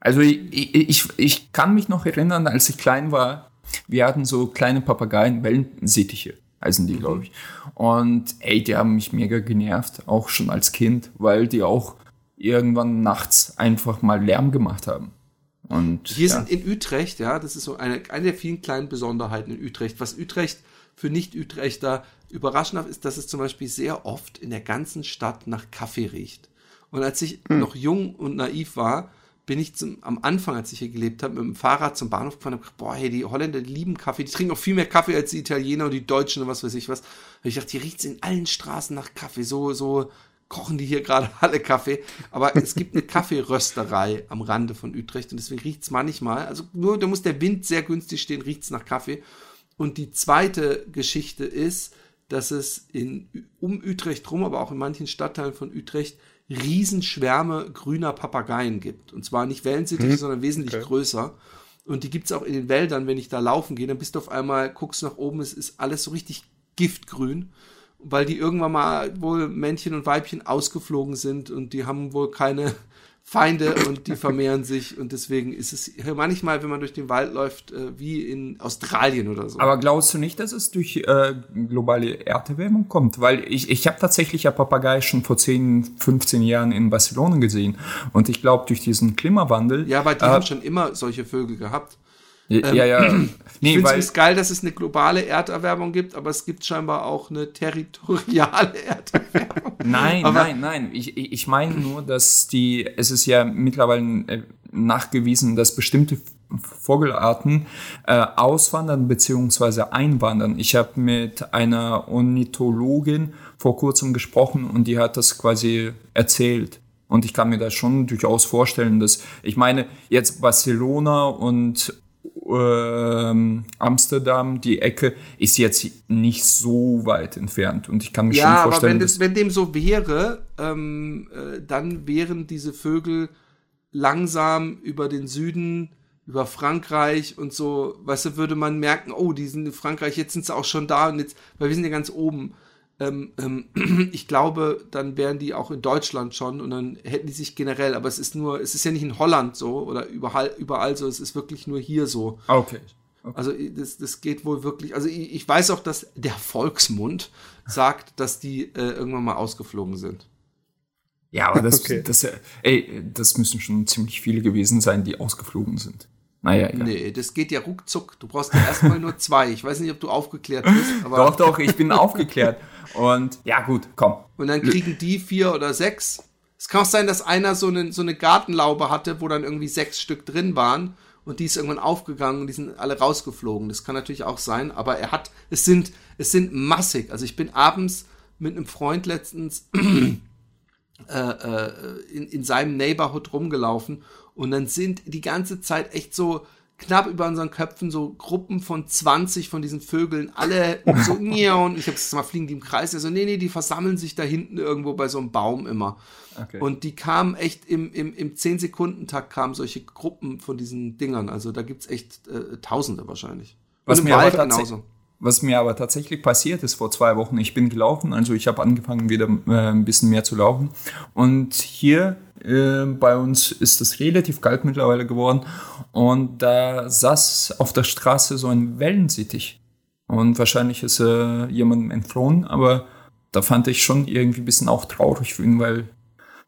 Also ich, ich, ich, kann mich noch erinnern, als ich klein war, wir hatten so kleine Papageien, Wellensittiche heißen die, glaube ich. Und ey, die haben mich mega genervt, auch schon als Kind, weil die auch irgendwann nachts einfach mal Lärm gemacht haben. Und Hier ja. sind in Utrecht, ja, das ist so eine, eine der vielen kleinen Besonderheiten in Utrecht. Was Utrecht für Nicht-Utrechter überraschend ist, dass es zum Beispiel sehr oft in der ganzen Stadt nach Kaffee riecht. Und als ich noch jung und naiv war, bin ich zum, am Anfang, als ich hier gelebt habe, mit dem Fahrrad zum Bahnhof gefahren und hab gedacht, boah, hey, die Holländer die lieben Kaffee, die trinken auch viel mehr Kaffee als die Italiener und die Deutschen und was weiß ich was. Und ich dachte, hier riecht's in allen Straßen nach Kaffee, so, so kochen die hier gerade alle Kaffee. Aber es gibt eine Kaffeerösterei am Rande von Utrecht und deswegen riecht's manchmal, also nur, da muss der Wind sehr günstig stehen, riecht's nach Kaffee. Und die zweite Geschichte ist, dass es in, um Utrecht rum, aber auch in manchen Stadtteilen von Utrecht, Riesenschwärme grüner Papageien gibt. Und zwar nicht Wellensittiche, sondern wesentlich Okay. größer. Und die gibt's auch in den Wäldern, wenn ich da laufen gehe, dann bist du auf einmal, guckst nach oben, es ist alles so richtig giftgrün, weil die irgendwann mal wohl Männchen und Weibchen ausgeflogen sind und die haben wohl keine Feinde und die vermehren sich und deswegen ist es manchmal, wenn man durch den Wald läuft, äh, wie in Australien oder so. Aber glaubst du nicht, dass es durch äh, globale Erderwärmung kommt? Weil ich, ich habe tatsächlich ja Papagei schon vor 10, 15 Jahren in Barcelona gesehen. Und ich glaube, durch diesen Klimawandel. ja, aber die äh, haben schon immer solche Vögel gehabt. Ja, ja. ja. <clears throat> Nee, ich finde es geil, dass es eine globale Erderwärmung gibt, aber es gibt scheinbar auch eine territoriale <laughs> Erderwärmung. Nein, aber nein, nein. Ich, ich meine nur, dass die, es ist ja mittlerweile äh, nachgewiesen, dass bestimmte Vogelarten äh, auswandern beziehungsweise einwandern. Ich habe mit einer Ornithologin vor kurzem gesprochen und die hat das quasi erzählt. Und ich kann mir das schon durchaus vorstellen, dass ich meine, jetzt Barcelona und ähm, Amsterdam, die Ecke, ist jetzt nicht so weit entfernt. Und ich kann mir ja, schon vorstellen. Aber wenn, das, wenn dem so wäre, ähm, äh, dann wären diese Vögel langsam über den Süden, über Frankreich und so, weißt du, würde man merken, oh, die sind in Frankreich, jetzt sind sie auch schon da und jetzt, weil wir sind ja ganz oben. Ähm, ähm, <clears throat> ich glaube, dann wären die auch in Deutschland schon und dann hätten die sich generell, aber es ist nur, es ist ja nicht in Holland so oder überall, überall so, es ist wirklich nur hier so. Ah, okay. okay. Also das, das geht wohl wirklich, also ich, ich, weiß auch, dass der Volksmund sagt, dass die äh, irgendwann mal ausgeflogen sind. Ja, aber das, <laughs> okay. das, ey, das müssen schon ziemlich viele gewesen sein, die ausgeflogen sind. Naja, egal. Nee, das geht ja ruckzuck. Du brauchst ja erstmal nur zwei. Ich weiß nicht, ob du aufgeklärt bist. Aber doch, doch, ich bin aufgeklärt. Und ja, gut, komm. Und dann kriegen die vier oder sechs. Es kann auch sein, dass einer so eine, so eine Gartenlaube hatte, wo dann irgendwie sechs Stück drin waren. Und die ist irgendwann aufgegangen und die sind alle rausgeflogen. Das kann natürlich auch sein, aber er hat, es sind, es sind massig. Also ich bin abends mit einem Freund letztens <clears throat> äh, äh, in, in seinem Neighborhood rumgelaufen und dann sind die ganze Zeit echt so knapp über unseren Köpfen so Gruppen von 20 von diesen Vögeln, alle <laughs> so, und ich gesagt, mal fliegen die im Kreis. Also, nee, nee, die versammeln sich da hinten irgendwo bei so einem Baum immer. Okay. Und die kamen echt im, im, im 10-Sekunden-Takt kamen solche Gruppen von diesen Dingern. Also da gibt's echt äh, Tausende wahrscheinlich. Was mir, aber genauso. Was mir aber tatsächlich passiert ist vor zwei Wochen, ich bin gelaufen, also ich habe angefangen wieder äh, ein bisschen mehr zu laufen. Und hier äh, bei uns ist es relativ kalt mittlerweile geworden. Und da saß auf der Straße so ein Wellensittich. Und wahrscheinlich ist äh, jemandem entflohen, aber da fand ich schon irgendwie ein bisschen auch traurig für ihn, weil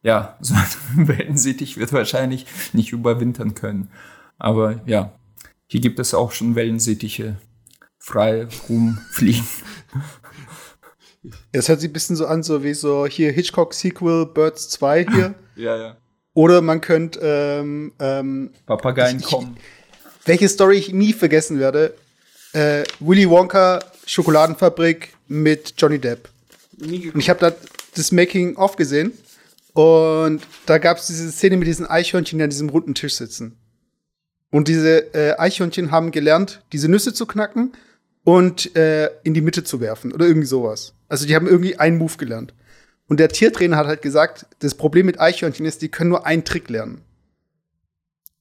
ja, <laughs> so ein Wellensittich wird wahrscheinlich nicht überwintern können. Aber ja, hier gibt es auch schon Wellensittiche frei rumfliegen. Es hört sich ein bisschen so an, so wie so hier Hitchcock-Sequel Birds 2 hier. ja, ja. Oder man könnte ähm, ähm, Papageien ich, kommen. Welche Story ich nie vergessen werde. Äh, Willy Wonka Schokoladenfabrik mit Johnny Depp. Und ich habe da das Making-of gesehen. Und da gab es diese Szene mit diesen Eichhörnchen, die an diesem runden Tisch sitzen. Und diese äh, Eichhörnchen haben gelernt, diese Nüsse zu knacken und äh, in die Mitte zu werfen oder irgendwie sowas. Also die haben irgendwie einen Move gelernt. Und der Tiertrainer hat halt gesagt, das Problem mit Eichhörnchen ist, die können nur einen Trick lernen.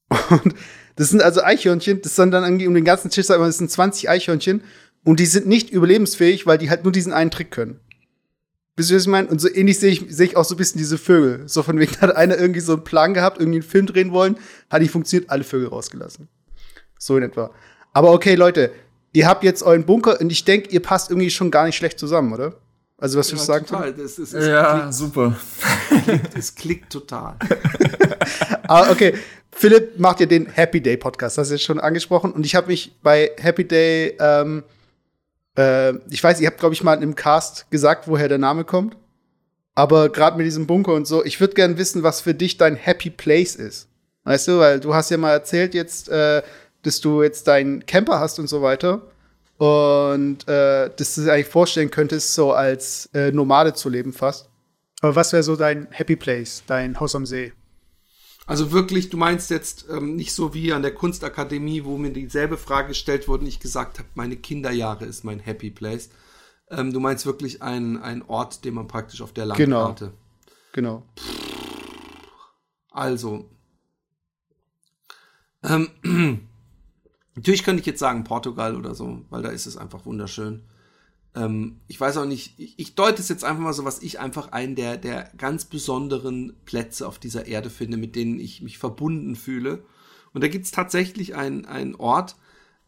<laughs> Und das sind also Eichhörnchen, das sind dann irgendwie um den ganzen Tisch, sagen wir, das sind 20 Eichhörnchen und die sind nicht überlebensfähig, weil die halt nur diesen einen Trick können. Wisst ihr, was ich meine? Und so ähnlich sehe ich, seh ich auch so ein bisschen diese Vögel. So von wegen hat einer irgendwie so einen Plan gehabt, irgendwie einen Film drehen wollen, hat nicht funktioniert, alle Vögel rausgelassen. So in etwa. Aber okay, Leute, ihr habt jetzt euren Bunker und ich denke, ihr passt irgendwie schon gar nicht schlecht zusammen, oder? Also, was ja, du sagen total. Das, das, das ja, klickt, super. es klickt total. Aber <laughs> ah, okay, Philipp macht ja den Happy Day Podcast, das ist schon angesprochen. Und ich habe mich bei Happy Day, ähm, äh, ich weiß, ihr habt, glaube ich, mal im Cast gesagt, woher der Name kommt. Aber gerade mit diesem Bunker und so, ich würde gerne wissen, was für dich dein Happy Place ist. Weißt du, weil du hast ja mal erzählt jetzt, äh, dass du jetzt deinen Camper hast und so weiter. Und äh, dass du dir eigentlich vorstellen könntest, so als äh, Nomade zu leben fast. Aber was wäre so dein Happy Place, dein Haus am See? Also wirklich, du meinst jetzt ähm, nicht so wie an der Kunstakademie, wo mir dieselbe Frage gestellt wurde und ich gesagt habe, meine Kinderjahre ist mein Happy Place. Ähm, du meinst wirklich ein, ein Ort, den man praktisch auf der Landkarte. Genau. genau. Also. Ähm, <clears throat> <clears throat> Natürlich könnte ich jetzt sagen Portugal oder so, weil da ist es einfach wunderschön. Ähm, ich weiß auch nicht, ich, ich, deute es jetzt einfach mal so, was ich einfach einen der, der ganz besonderen Plätze auf dieser Erde finde, mit denen ich mich verbunden fühle. Und da gibt es tatsächlich einen Ort,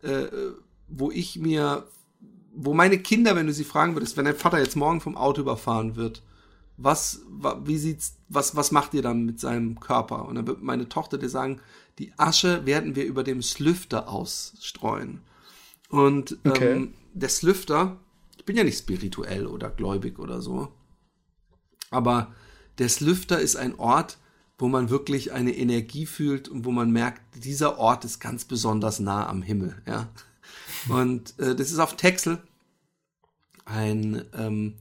äh, wo ich mir, wo meine Kinder, wenn du sie fragen würdest, wenn dein Vater jetzt morgen vom Auto überfahren wird, was, wie sieht's, was, was macht ihr dann mit seinem Körper? Und dann wird meine Tochter dir sagen, Die Asche werden wir über dem Slüfter ausstreuen. Und ähm, Okay. der Slüfter, ich bin ja nicht spirituell oder gläubig oder so, aber der Slüfter ist ein Ort, wo man wirklich eine Energie fühlt und wo man merkt, dieser Ort ist ganz besonders nah am Himmel. Ja? Und äh, das ist auf Texel ein ähm,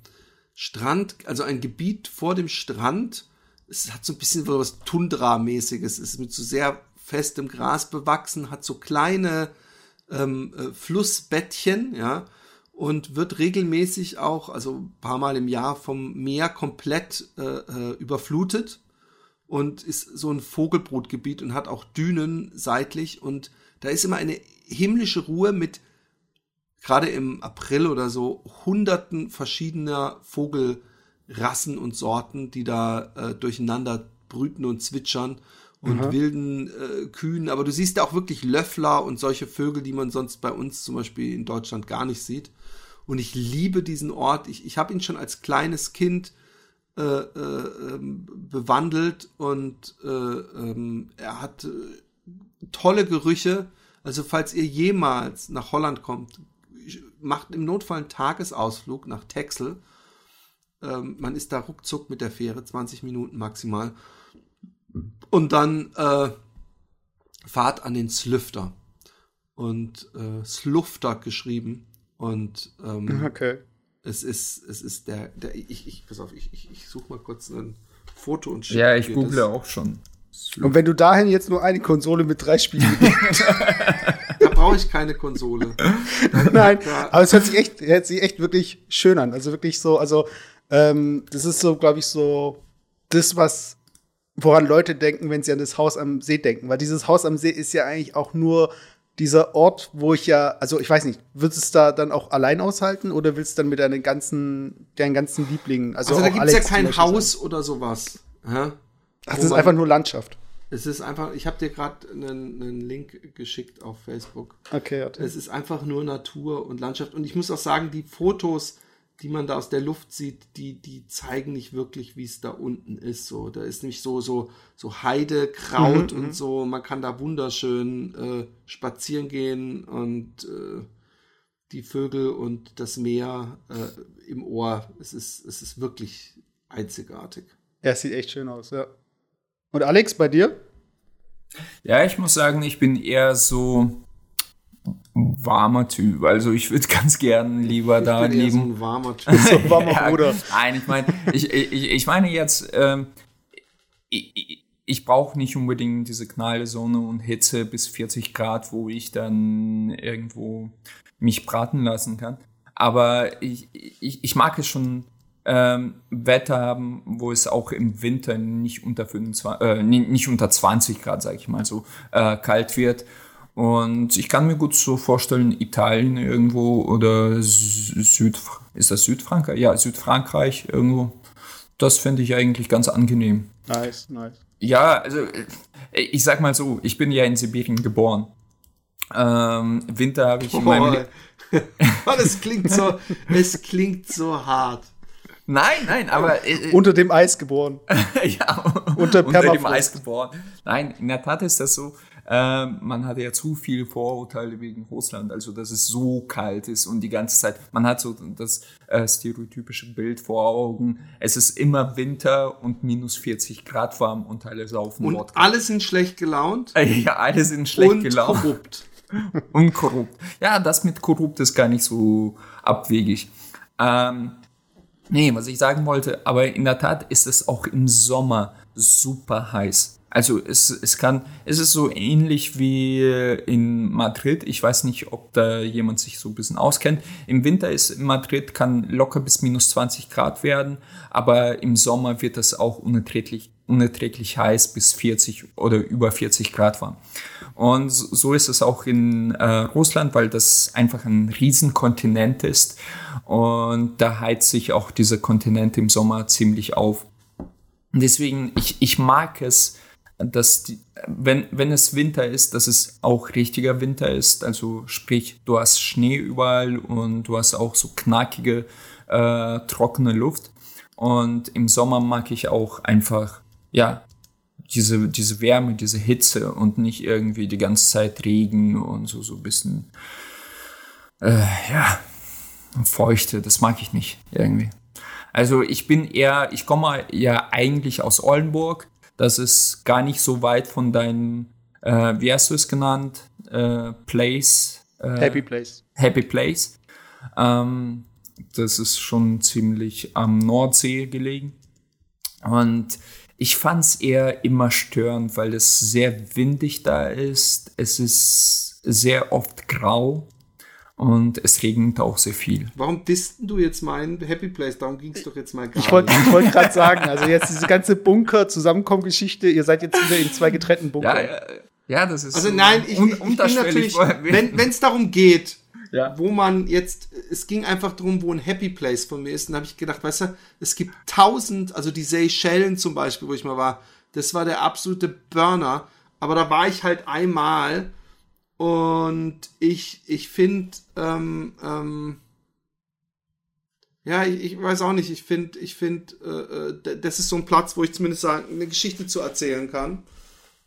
Strand, also ein Gebiet vor dem Strand. Es hat so ein bisschen was Tundra-mäßiges. Es ist mit so sehr festem Gras bewachsen, hat so kleine ähm, äh, Flussbettchen, ja, und wird regelmäßig auch, also ein paar Mal im Jahr vom Meer komplett äh, äh, überflutet und ist so ein Vogelbrutgebiet und hat auch Dünen seitlich und da ist immer eine himmlische Ruhe mit gerade im April oder so hunderten verschiedener Vogelrassen und Sorten, die da äh, durcheinander brüten und zwitschern und wilden äh, Kühen. Aber du siehst ja auch wirklich Löffler und solche Vögel, die man sonst bei uns zum Beispiel in Deutschland gar nicht sieht. Und ich liebe diesen Ort. Ich, ich habe ihn schon als kleines Kind äh, äh, ähm, bewandelt und äh, ähm, er hat äh, tolle Gerüche. Also falls ihr jemals nach Holland kommt, macht im Notfall einen Tagesausflug nach Texel. Ähm, man ist da ruckzuck mit der Fähre, 20 Minuten maximal. Und dann äh, fahrt an den Slüfter. Und äh, Slufter geschrieben. Und ähm, <laughs> Okay. es ist, es ist der, der ich, ich, pass auf, ich, ich, ich suche mal kurz ein Foto und schicke Ja, ich google das. auch schon. Und wenn du dahin jetzt nur eine Konsole mit drei Spielen <laughs> Da brauche ich keine Konsole. <laughs> Nein, Ja. aber es hört sich echt, hört sich echt wirklich schön an. Also wirklich so, also ähm, das ist so, glaube ich, so das, was woran Leute denken, wenn sie an das Haus am See denken. Weil dieses Haus am See ist ja eigentlich auch nur dieser Ort, wo ich ja, also ich weiß nicht, willst du es da dann auch allein aushalten oder willst du dann mit deinen ganzen, deinen ganzen Lieblingen, also, Also da gibt es ja kein Haus oder sowas. Sein? Ach, Wo das ist einfach nur Landschaft. Es ist einfach, ich habe dir gerade einen, einen Link geschickt auf Facebook. Okay, warte. Es ist einfach nur Natur und Landschaft. Und ich muss auch sagen, die Fotos, die man da aus der Luft sieht, die, die zeigen nicht wirklich, wie es da unten ist. So, da ist nicht so, so, so Heide, Kraut Mhm, und so. Man kann da wunderschön äh, spazieren gehen und äh, die Vögel und das Meer äh, im Ohr. Es ist, es ist wirklich einzigartig. Ja, es sieht echt schön aus, ja. Und Alex, bei dir? Ja, ich muss sagen, ich bin eher so warmer Typ. Also ich würde ganz gern lieber da ich bin eher so leben. ein warmer Typ. <laughs> So warmer Ja, Bruder. Nein, ich meine, ich, ich, ich meine jetzt, ähm, ich, ich, ich brauche nicht unbedingt diese knalle Sonne und Hitze bis 40 Grad, wo ich dann irgendwo mich braten lassen kann. Aber ich, ich, ich mag es schon ähm, Wetter haben, wo es auch im Winter nicht unter 25, äh, ni- nicht unter 20 Grad, sag ich mal so, äh, kalt wird. Und ich kann mir gut so vorstellen, Italien irgendwo oder Sü- Süd, ist das Südfrankreich? Ja, Südfrankreich irgendwo. Das fände ich eigentlich ganz angenehm. Nice, nice. Ja, also äh, ich sag mal so, ich bin ja in Sibirien geboren. Ähm, Winter habe ich in meinem Leben. Oh, das klingt so, es klingt so hart. Nein, nein, aber äh, Unter dem Eis geboren. <laughs> ja, Unter unter dem. Eis geboren. Nein, in der Tat ist das so. Ähm, man hatte ja zu viele Vorurteile wegen Russland, also dass es so kalt ist und die ganze Zeit, man hat so das äh, stereotypische Bild vor Augen, es ist immer Winter und minus 40 Grad warm und alle saufen Und Wodka. alle sind schlecht gelaunt Äh, Ja, alle sind schlecht und gelaunt. korrupt. <laughs> Und korrupt. Ja, das mit korrupt ist gar nicht so abwegig. Ähm, nee, was ich sagen wollte, aber in der Tat ist es auch im Sommer super heiß. Also es, es kann, es ist so ähnlich wie in Madrid. Ich weiß nicht, ob da jemand sich so ein bisschen auskennt. Im Winter ist in Madrid kann locker bis minus 20 Grad werden, aber im Sommer wird es auch unerträglich, unerträglich heiß bis 40 oder über 40 Grad warm. Und so ist es auch in äh, Russland, weil das einfach ein Riesenkontinent ist. Und da heizt sich auch dieser Kontinent im Sommer ziemlich auf. Deswegen, ich, ich mag es, dass die, wenn, wenn es Winter ist, dass es auch richtiger Winter ist. Also sprich, du hast Schnee überall und du hast auch so knackige, äh, trockene Luft. Und im Sommer mag ich auch einfach, ja, diese, diese Wärme, diese Hitze und nicht irgendwie die ganze Zeit Regen und so, so ein bisschen, äh, ja, Feuchte, das mag ich nicht irgendwie. Also ich bin eher, ich komme ja eigentlich aus Oldenburg. Das ist gar nicht so weit von deinem, äh, wie hast du es genannt, äh, Place. Äh, Happy Place. Happy Place. Ähm, das ist schon ziemlich am Nordsee gelegen. Und ich fand es eher immer störend, weil es sehr windig da ist. Es ist sehr oft grau und es regnet auch sehr viel. Warum dissten du jetzt meinen Happy Place? Darum ging es doch jetzt mal gar Ich wollte nicht. wollt gerade sagen, also jetzt diese ganze Bunker-Zusammenkommen-Geschichte, ihr seid jetzt wieder in zwei getrennten Bunkern. Ja, ja, das ist Also so nein, ich, un- ich, ich bin natürlich, wenn es darum geht, Ja. wo man jetzt, es ging einfach darum, wo ein Happy Place von mir ist. Und da habe ich gedacht, weißt du, es gibt tausend, also die Seychellen zum Beispiel, wo ich mal war, das war der absolute Burner. Aber da war ich halt einmal und ich, ich finde, ähm, ähm, ja, ich, ich weiß auch nicht, ich finde, ich finde, äh, äh, das ist so ein Platz, wo ich zumindest sagen, eine Geschichte zu erzählen kann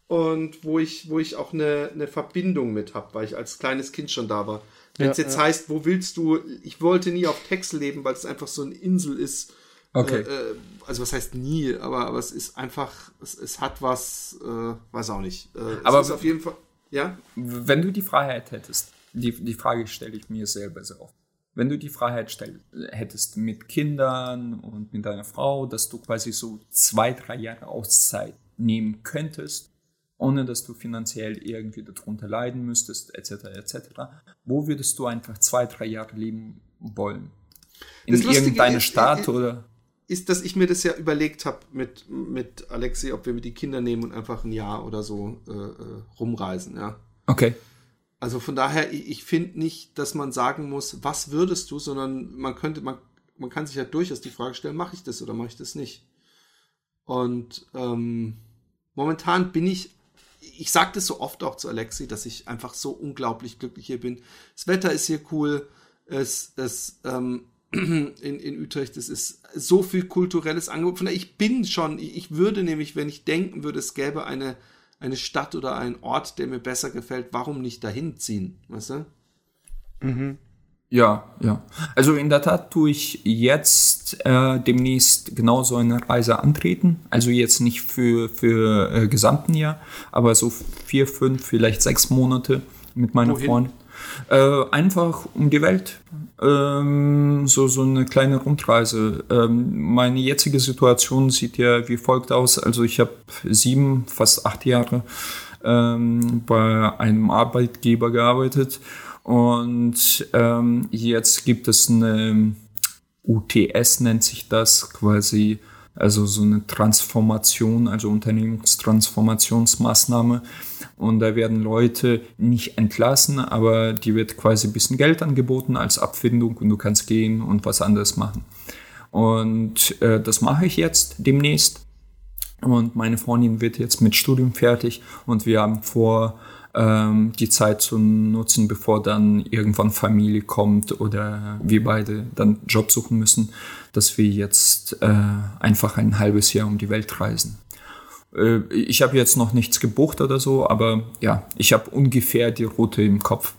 und wo ich, wo ich auch eine, eine Verbindung mit habe, weil ich als kleines Kind schon da war. Wenn es Ja, jetzt ja. heißt, wo willst du, ich wollte nie auf Texel leben, weil es einfach so eine Insel ist. Okay. Äh, äh, also was heißt nie, aber, aber es ist einfach, es, es hat was, äh, weiß auch nicht. Äh, Aber- es ist auf jeden Fall, ja? Wenn du die Freiheit hättest, die, die Frage stelle ich mir selber sehr oft. Wenn du die Freiheit stell, hättest mit Kindern und mit deiner Frau, dass du quasi so zwei, drei Jahre Auszeit nehmen könntest, ohne dass du finanziell irgendwie darunter leiden müsstest, etc., etc., wo würdest du einfach zwei, drei Jahre leben wollen? In irgendeiner Stadt äh, oder? Ist, dass ich mir das ja überlegt habe mit, mit Alexi, ob wir mit die Kinder nehmen und einfach ein Jahr oder so äh, äh, rumreisen, ja. Okay. Also von daher, ich, ich finde nicht, dass man sagen muss, was würdest du, sondern man könnte, man, man kann sich ja durchaus die Frage stellen, mache ich das oder mache ich das nicht? Und ähm, momentan bin ich, ich sage das so oft auch zu Alexi, dass ich einfach so unglaublich glücklich hier bin. Das Wetter ist hier cool, es, es ähm, in, in Utrecht, es ist so viel kulturelles Angebot. Von daher, ich bin schon, ich, würde nämlich, wenn ich denken würde, es gäbe eine, eine Stadt oder einen Ort, der mir besser gefällt, warum nicht dahin ziehen, weißt du? Ja, ja. Also in der Tat tue ich jetzt äh, demnächst genauso eine Reise antreten. Also jetzt nicht für, für äh, gesamten Jahr, aber so vier, fünf, vielleicht sechs Monate mit meiner Wohin? Freundin. Äh, einfach um die Welt. Ähm, so, so eine kleine Rundreise. Ähm, meine jetzige Situation sieht ja wie folgt aus. Also ich habe sieben, fast acht Jahre ähm, bei einem Arbeitgeber gearbeitet und ähm, jetzt gibt es eine UTS nennt sich das quasi, also so eine Transformation, also Unternehmenstransformationsmaßnahme. Und da werden Leute nicht entlassen, aber die wird quasi ein bisschen Geld angeboten als Abfindung und du kannst gehen und was anderes machen. Und äh, das mache ich jetzt demnächst. Und meine Freundin wird jetzt mit Studium fertig und wir haben vor, ähm, die Zeit zu nutzen, bevor dann irgendwann Familie kommt oder wir beide dann Job suchen müssen, dass wir jetzt äh, einfach ein halbes Jahr um die Welt reisen. Äh, ich habe jetzt noch nichts gebucht oder so, aber ja, ich habe ungefähr die Route im Kopf.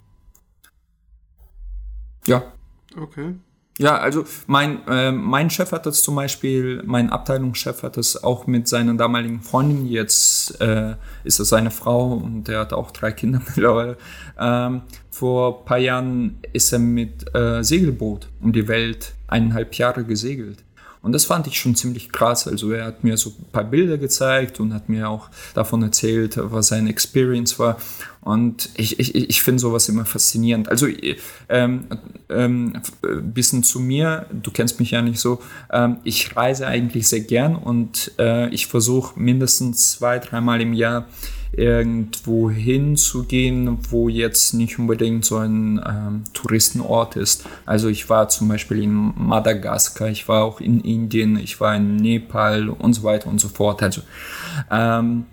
Ja, Okay. Ja, also mein, äh, mein Chef hat das zum Beispiel, mein Abteilungschef hat das auch mit seiner damaligen Freundin, jetzt äh, ist das seine Frau und der hat auch drei Kinder <laughs> mittlerweile. Ähm, vor ein paar Jahren ist er mit äh, Segelboot um die Welt eineinhalb Jahre gesegelt. Und das fand ich schon ziemlich krass. Also er hat mir so ein paar Bilder gezeigt und hat mir auch davon erzählt, was seine Experience war. Und ich, ich, ich finde sowas immer faszinierend. Also ähm, ähm, bisschen zu mir, du kennst mich ja nicht so, ähm, ich reise eigentlich sehr gern und äh, ich versuche mindestens zwei, dreimal im Jahr irgendwo hinzugehen, wo jetzt nicht unbedingt so ein ähm, Touristenort ist. Also ich war zum Beispiel in Madagaskar, ich war auch in Indien, ich war in Nepal und so weiter und so fort. Also ähm,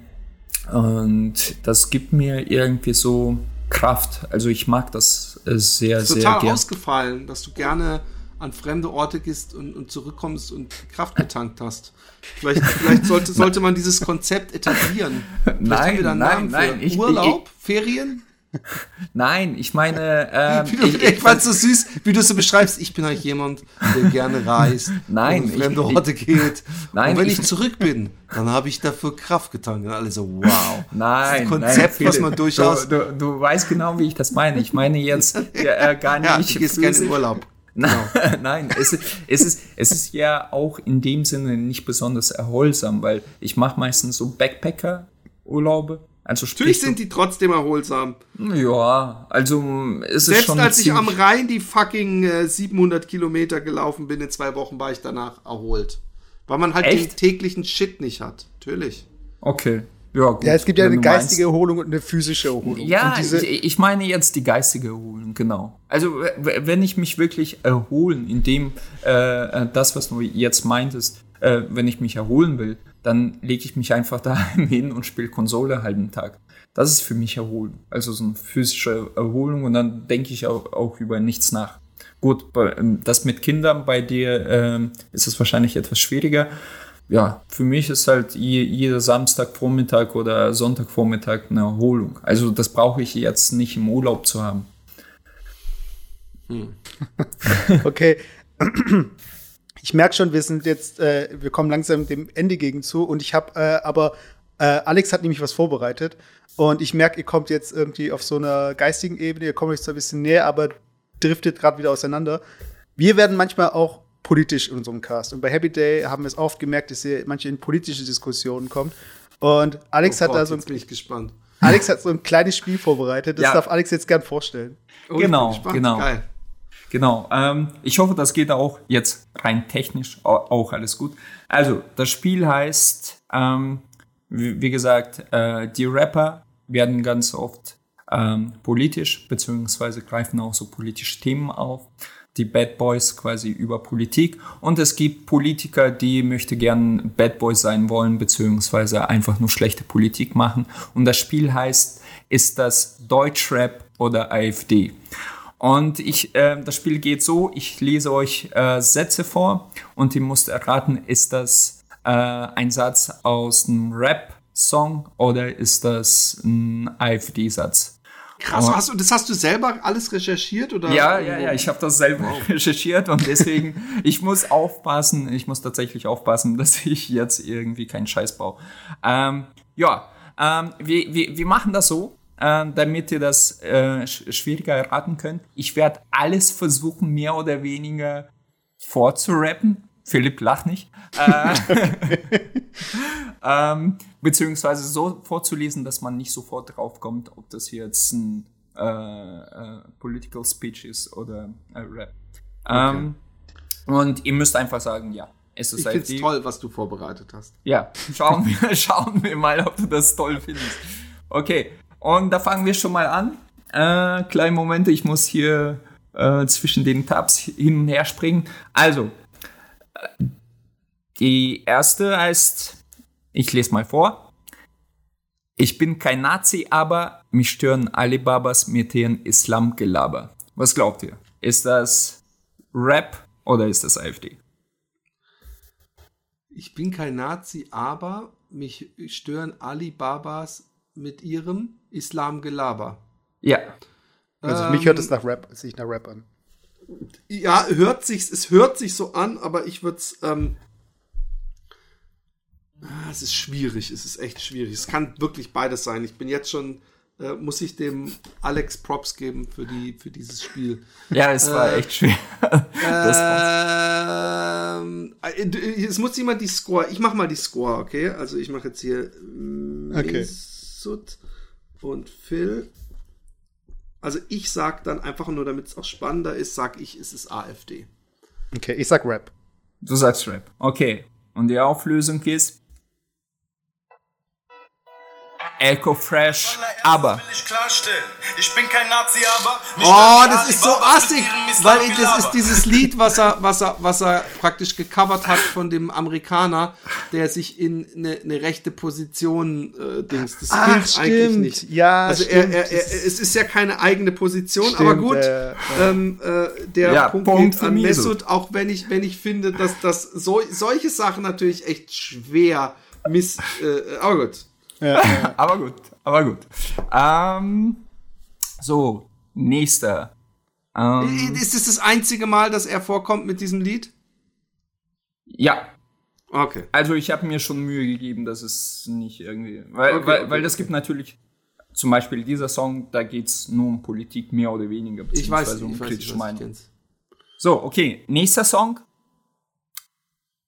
und das gibt mir irgendwie so Kraft. Also ich mag das äh, sehr, ist sehr total gern. ausgefallen, dass du gerne an fremde Orte gehst und, und zurückkommst und Kraft getankt hast. Vielleicht, vielleicht sollte, <laughs> sollte man dieses Konzept etablieren. Vielleicht Nein, nein, Namen nein, ich- Urlaub, Ferien. <laughs> Nein, ich meine, ähm, Wie du, ich, ich, ich, fand's so süß, wie du es so beschreibst. Ich bin eigentlich jemand, der gerne reist, <laughs> Nein, und fremde ich- Orte geht. Nein, und wenn ich- ich, zurück bin, dann habe ich dafür Kraft getankt. Und alle so, wow. Nein, Das Konzept, nein, was man durchaus- Du, du, du weißt genau, wie ich das meine. Ich meine jetzt äh, gar nicht. Ja, du gehst gerne in Urlaub. Nein, <laughs> nein es, ist, es, ist, es ist ja auch in dem Sinne nicht besonders erholsam, weil ich mache meistens so Backpacker-Urlaube. Also Natürlich sind die trotzdem erholsam. ja, also es ist Selbst schon als ich am Rhein die fucking äh, 700 Kilometer gelaufen bin, in zwei Wochen war ich danach erholt. Weil man halt Echt? den täglichen Shit nicht hat. Natürlich. Okay, ja gut. Ja, es gibt ja eine du meinst. geistige Erholung und eine physische Erholung. Ja, ich, ich meine jetzt die geistige Erholung, genau. Also wenn ich mich wirklich erholen, in dem äh, äh, das, was du jetzt meintest, äh, wenn ich mich erholen will, dann lege ich mich einfach <laughs> daheim hin und spiele Konsole einen halben Tag. Das ist für mich Erholen. Also so eine physische Erholung und dann denke ich auch, auch über nichts nach. Gut, ähm, das mit Kindern bei dir ähm, ist es wahrscheinlich etwas schwieriger. Ja, für mich ist halt je, jeder Samstagvormittag oder Sonntagvormittag eine Erholung. Also das brauche ich jetzt nicht im Urlaub zu haben. <laughs> okay. Ich merke schon, wir sind jetzt, äh, wir kommen langsam dem Ende gegen zu und ich habe, äh, aber äh, Alex hat nämlich was vorbereitet und ich merke, ihr kommt jetzt irgendwie auf so einer geistigen Ebene, ihr kommt euch zwar ein bisschen näher, aber driftet gerade wieder auseinander. Wir werden manchmal auch politisch in unserem Cast und bei Happy Day haben wir es oft gemerkt, dass ihr manche in politische Diskussionen kommt und Alex Oh hat da so ein, jetzt bin ich gespannt. Alex hat so ein kleines Spiel vorbereitet, das Ja. darf Alex jetzt gern vorstellen. Oh, Genau, genau. Geil. Genau. Ähm, ich hoffe, das geht auch jetzt rein technisch au- auch alles gut. Also, das Spiel heißt, ähm, wie, wie gesagt, äh, die Rapper werden ganz oft ähm, politisch, beziehungsweise greifen auch so politische Themen auf. Die Bad Boys quasi über Politik. Und es gibt Politiker, die möchte gern Bad Boys sein wollen, beziehungsweise einfach nur schlechte Politik machen. Und das Spiel heißt, ist das Deutschrap oder AfD? Und ich, äh, das Spiel geht so, ich lese euch äh, Sätze vor und ihr müsst erraten, ist das äh, ein Satz aus einem Rap-Song oder ist das ein AfD-Satz? Krass, hast du, das hast du selber alles recherchiert? Oder Ja, ja, ja, ich habe das selber <laughs> recherchiert und deswegen, ich muss aufpassen, ich muss tatsächlich aufpassen, <laughs> dass ich jetzt irgendwie keinen Scheiß baue. Ähm, ja, ähm, wir, wir, wir machen das so, äh, damit ihr das äh, sch schwieriger erraten könnt. Ich werde alles versuchen, mehr oder weniger vorzurappen. Philipp lacht nicht. Äh, <laughs> ähm, beziehungsweise so vorzulesen, dass man nicht sofort draufkommt, ob das jetzt ein äh, äh, Political Speech ist oder äh, Rap. Ähm, und ihr müsst einfach sagen, ja, es ist Ich find's AfD. toll, was du vorbereitet hast. Ja, schauen wir, <laughs> schauen wir mal, ob du das toll findest. Okay, und da fangen wir schon mal an. Äh, kleine Momente, ich muss hier äh, zwischen den Tabs hin und her springen. Also, die erste heißt, ich lese mal vor. Ich bin kein Nazi, aber mich stören Alibabas mit ihrem Islamgelaber. Was glaubt ihr? Ist das Rap oder ist das AfD? Ich bin kein Nazi, aber mich stören Alibabas mit ihrem Islamgelaber. Ja, Also mich hört es nach Rap, sich nach Rap an. Ja, hört sich, es hört sich so an, aber ich würde es. Ähm, ah, es ist schwierig, es ist echt schwierig. Es kann wirklich beides sein. Ich bin jetzt schon, äh, muss ich dem Alex Props geben für, die, für dieses Spiel. Ja, es war Äh, echt schwer. <laughs> Ähm, äh, es muss jemand die Score. Ich mache mal die Score, okay? Also ich mache jetzt hier Okay. Mesut und Phil. Also ich sag dann einfach nur, damit es auch spannender ist, sag ich, es ist AfD. Okay, ich sag Rap. Du sagst Rap. Okay. Und die Auflösung ist Echo Fresh, aber. Will ich klarstellen. Ich bin kein Nazi, aber. Oh, das ist so assig, weil das ist dieses Lied, was er, was er, was er praktisch gecovert hat von dem Amerikaner, der sich in eine, eine rechte Position äh, dings. Das Ach, gilt eigentlich stimmt. nicht. Ja, also stimmt. Er, er, er, es ist ja keine eigene Position, Stimmt, aber gut. äh, ähm, äh, der Ja, Punkt, Punkt geht an Mesut. Auch wenn ich, wenn ich finde, dass das so, solche Sachen natürlich echt schwer miss. Äh, aber gut. <laughs> aber gut, aber gut. Ähm, so, nächster. Ähm, Ist es das einzige Mal, dass er vorkommt mit diesem Lied? ja, Okay. also ich habe mir schon Mühe gegeben, dass es nicht irgendwie. Weil, Okay, weil, okay, weil das gibt natürlich. Zum Beispiel dieser Song, da geht's nur um Politik, mehr oder weniger, Ich weiß, um ich weiß, ich kritische Meinung. So, okay, nächster Song.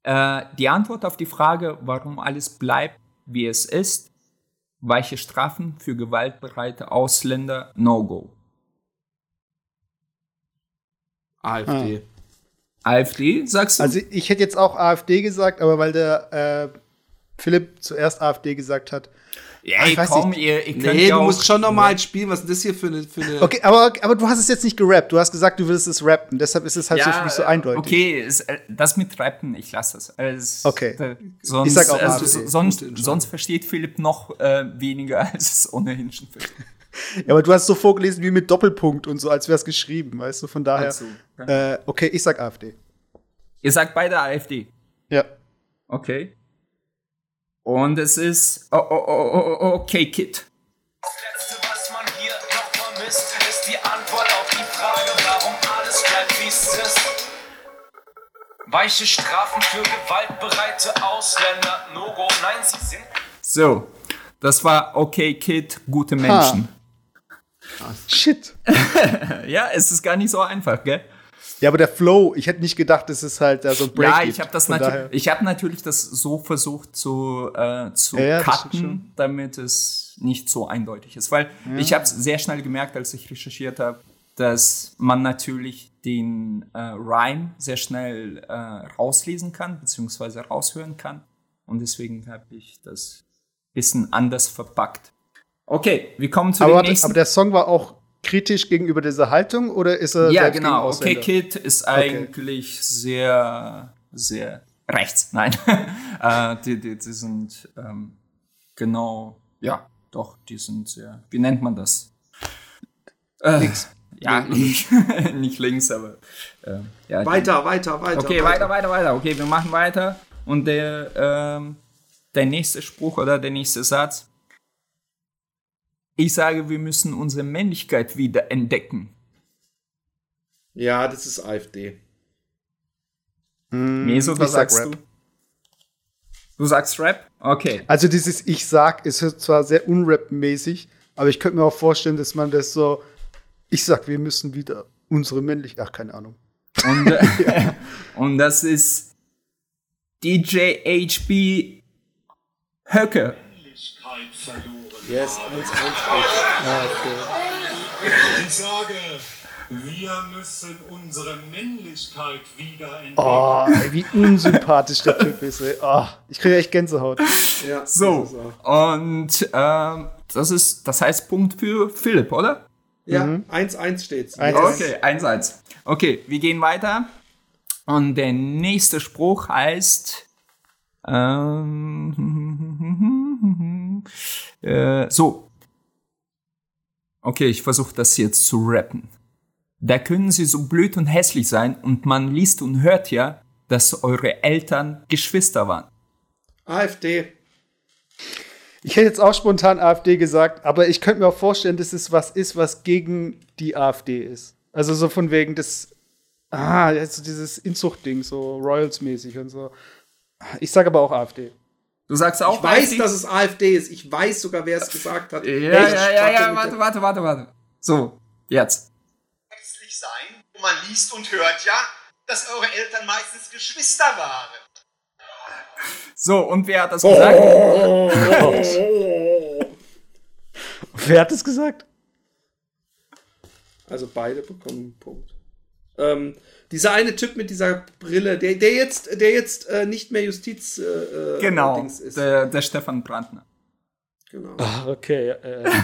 Äh, die Antwort auf die Frage, warum alles bleibt, wie es ist, weiche Strafen für gewaltbereite Ausländer, No-Go. AfD. AfD, sagst du? Also ich hätte jetzt auch AfD gesagt, aber weil der äh, Philipp zuerst AfD gesagt hat. Ja, ich weiß komm, nicht. ihr, ihr könnt Nee, ja du musst schon normal spielen. Was ist das hier für eine. Für eine Okay, aber, aber du hast es jetzt nicht gerappt. Du hast gesagt, du willst es rappen. Deshalb ist es halt so für mich so eindeutig. Okay, es, äh, das mit Rappen, ich lasse das. Es, Okay. Da, sonst, Ich sag auch also, AfD. so- sonst, sonst versteht Philipp noch äh, weniger, <laughs> als es ohnehin schon versteht. Ja, aber du hast so vorgelesen wie mit Doppelpunkt und so, als wäre es geschrieben, weißt du? Von daher. Also, Äh, okay, ich sag AfD. Ihr sagt beide AfD. Ja. Okay. Und es ist oh, oh, oh, oh, oh, okay, Kid. Das Letzte, was man hier noch vermisst, ist die Antwort auf die Frage, warum alles bleibt, wie es ist. Weiche Strafen für gewaltbereite Ausländer. No-Go, nein, sie sind So, das war okay, Kid, gute Menschen. Shit. <laughs> Ja, es ist gar nicht so einfach, gell? Ja, aber der Flow, ich hätte nicht gedacht, dass es halt da so ein Break Ja, ich habe das natürlich, ich habe natürlich das so versucht zu äh, zu Ja, ja, cutten, damit es nicht so eindeutig ist, weil ich habe sehr schnell gemerkt, als ich recherchiert habe, dass man natürlich den äh, Rhyme sehr schnell äh, rauslesen kann beziehungsweise raushören kann. Und deswegen habe ich das bisschen anders verpackt. Okay, wir kommen zu Aber, dem nächsten. aber der Song war auch kritisch gegenüber dieser Haltung oder ist er Ja, genau. Okay? Kid ist eigentlich sehr, sehr rechts. Nein. <laughs> äh, die, die, die sind ähm, genau, ja, doch, die sind sehr, wie nennt man das? Äh, links. Ja, links. <laughs> nicht links, aber äh, ja. Weiter, weiter, weiter. Okay, weiter, weiter, weiter. Okay, wir machen weiter. Und der, ähm, der nächste Spruch oder der nächste Satz. Ich sage, wir müssen unsere Männlichkeit wieder entdecken. Ja, das ist AfD. Meso, was ich sag sagst Rap. du? Du sagst Rap? Okay. Also dieses Ich sag ist zwar sehr unrap-mäßig, aber ich könnte mir auch vorstellen, dass man das so Ich sag, wir müssen wieder unsere männlich Ach, keine Ahnung. Und, äh, <laughs> <laughs> und das ist DJ HB Höcke. Männlichkeit verloren. Yes, haben. 1, 1, Ich sage, wir müssen unsere Männlichkeit wieder entdecken. Oh, ey, wie unsympathisch der Typ ist. Ey. Oh, ich kriege echt Gänsehaut. Ja, So. Und ähm, das ist, das heißt Punkt für Philipp, oder? Ja, 1, 1 steht's. Eins, Yes. Okay, einsatz. Okay, wir gehen weiter. Und der nächste Spruch heißt ähm, äh, so. Okay, ich versuche das jetzt zu rappen. Da können sie so blöd und hässlich sein und man liest und hört ja, dass eure Eltern Geschwister waren. AfD. Ich hätte jetzt auch spontan AfD gesagt, aber ich könnte mir auch vorstellen, dass es was ist, was gegen die AfD ist. Also so von wegen des, ah, also dieses Inzuchtding, so Royals-mäßig und so. Ich sage aber auch AfD. Du sagst auch Ich weiß, AfD? dass es AfD ist. Ich weiß sogar, wer es gesagt hat. Ja, ja, ja, ja, mit warte, warte, warte, warte. So, jetzt. hässlich sein. Man liest und hört ja, dass eure Eltern meistens Geschwister waren. So, und wer hat das gesagt? Wer hat es gesagt? Also beide bekommen einen Punkt. Ähm, dieser eine Typ mit dieser Brille, der, der jetzt, der jetzt äh, nicht mehr Justiz äh, äh, Genau, ist. der, der Stefan Brandner. Genau. Ach, okay. Äh, <laughs>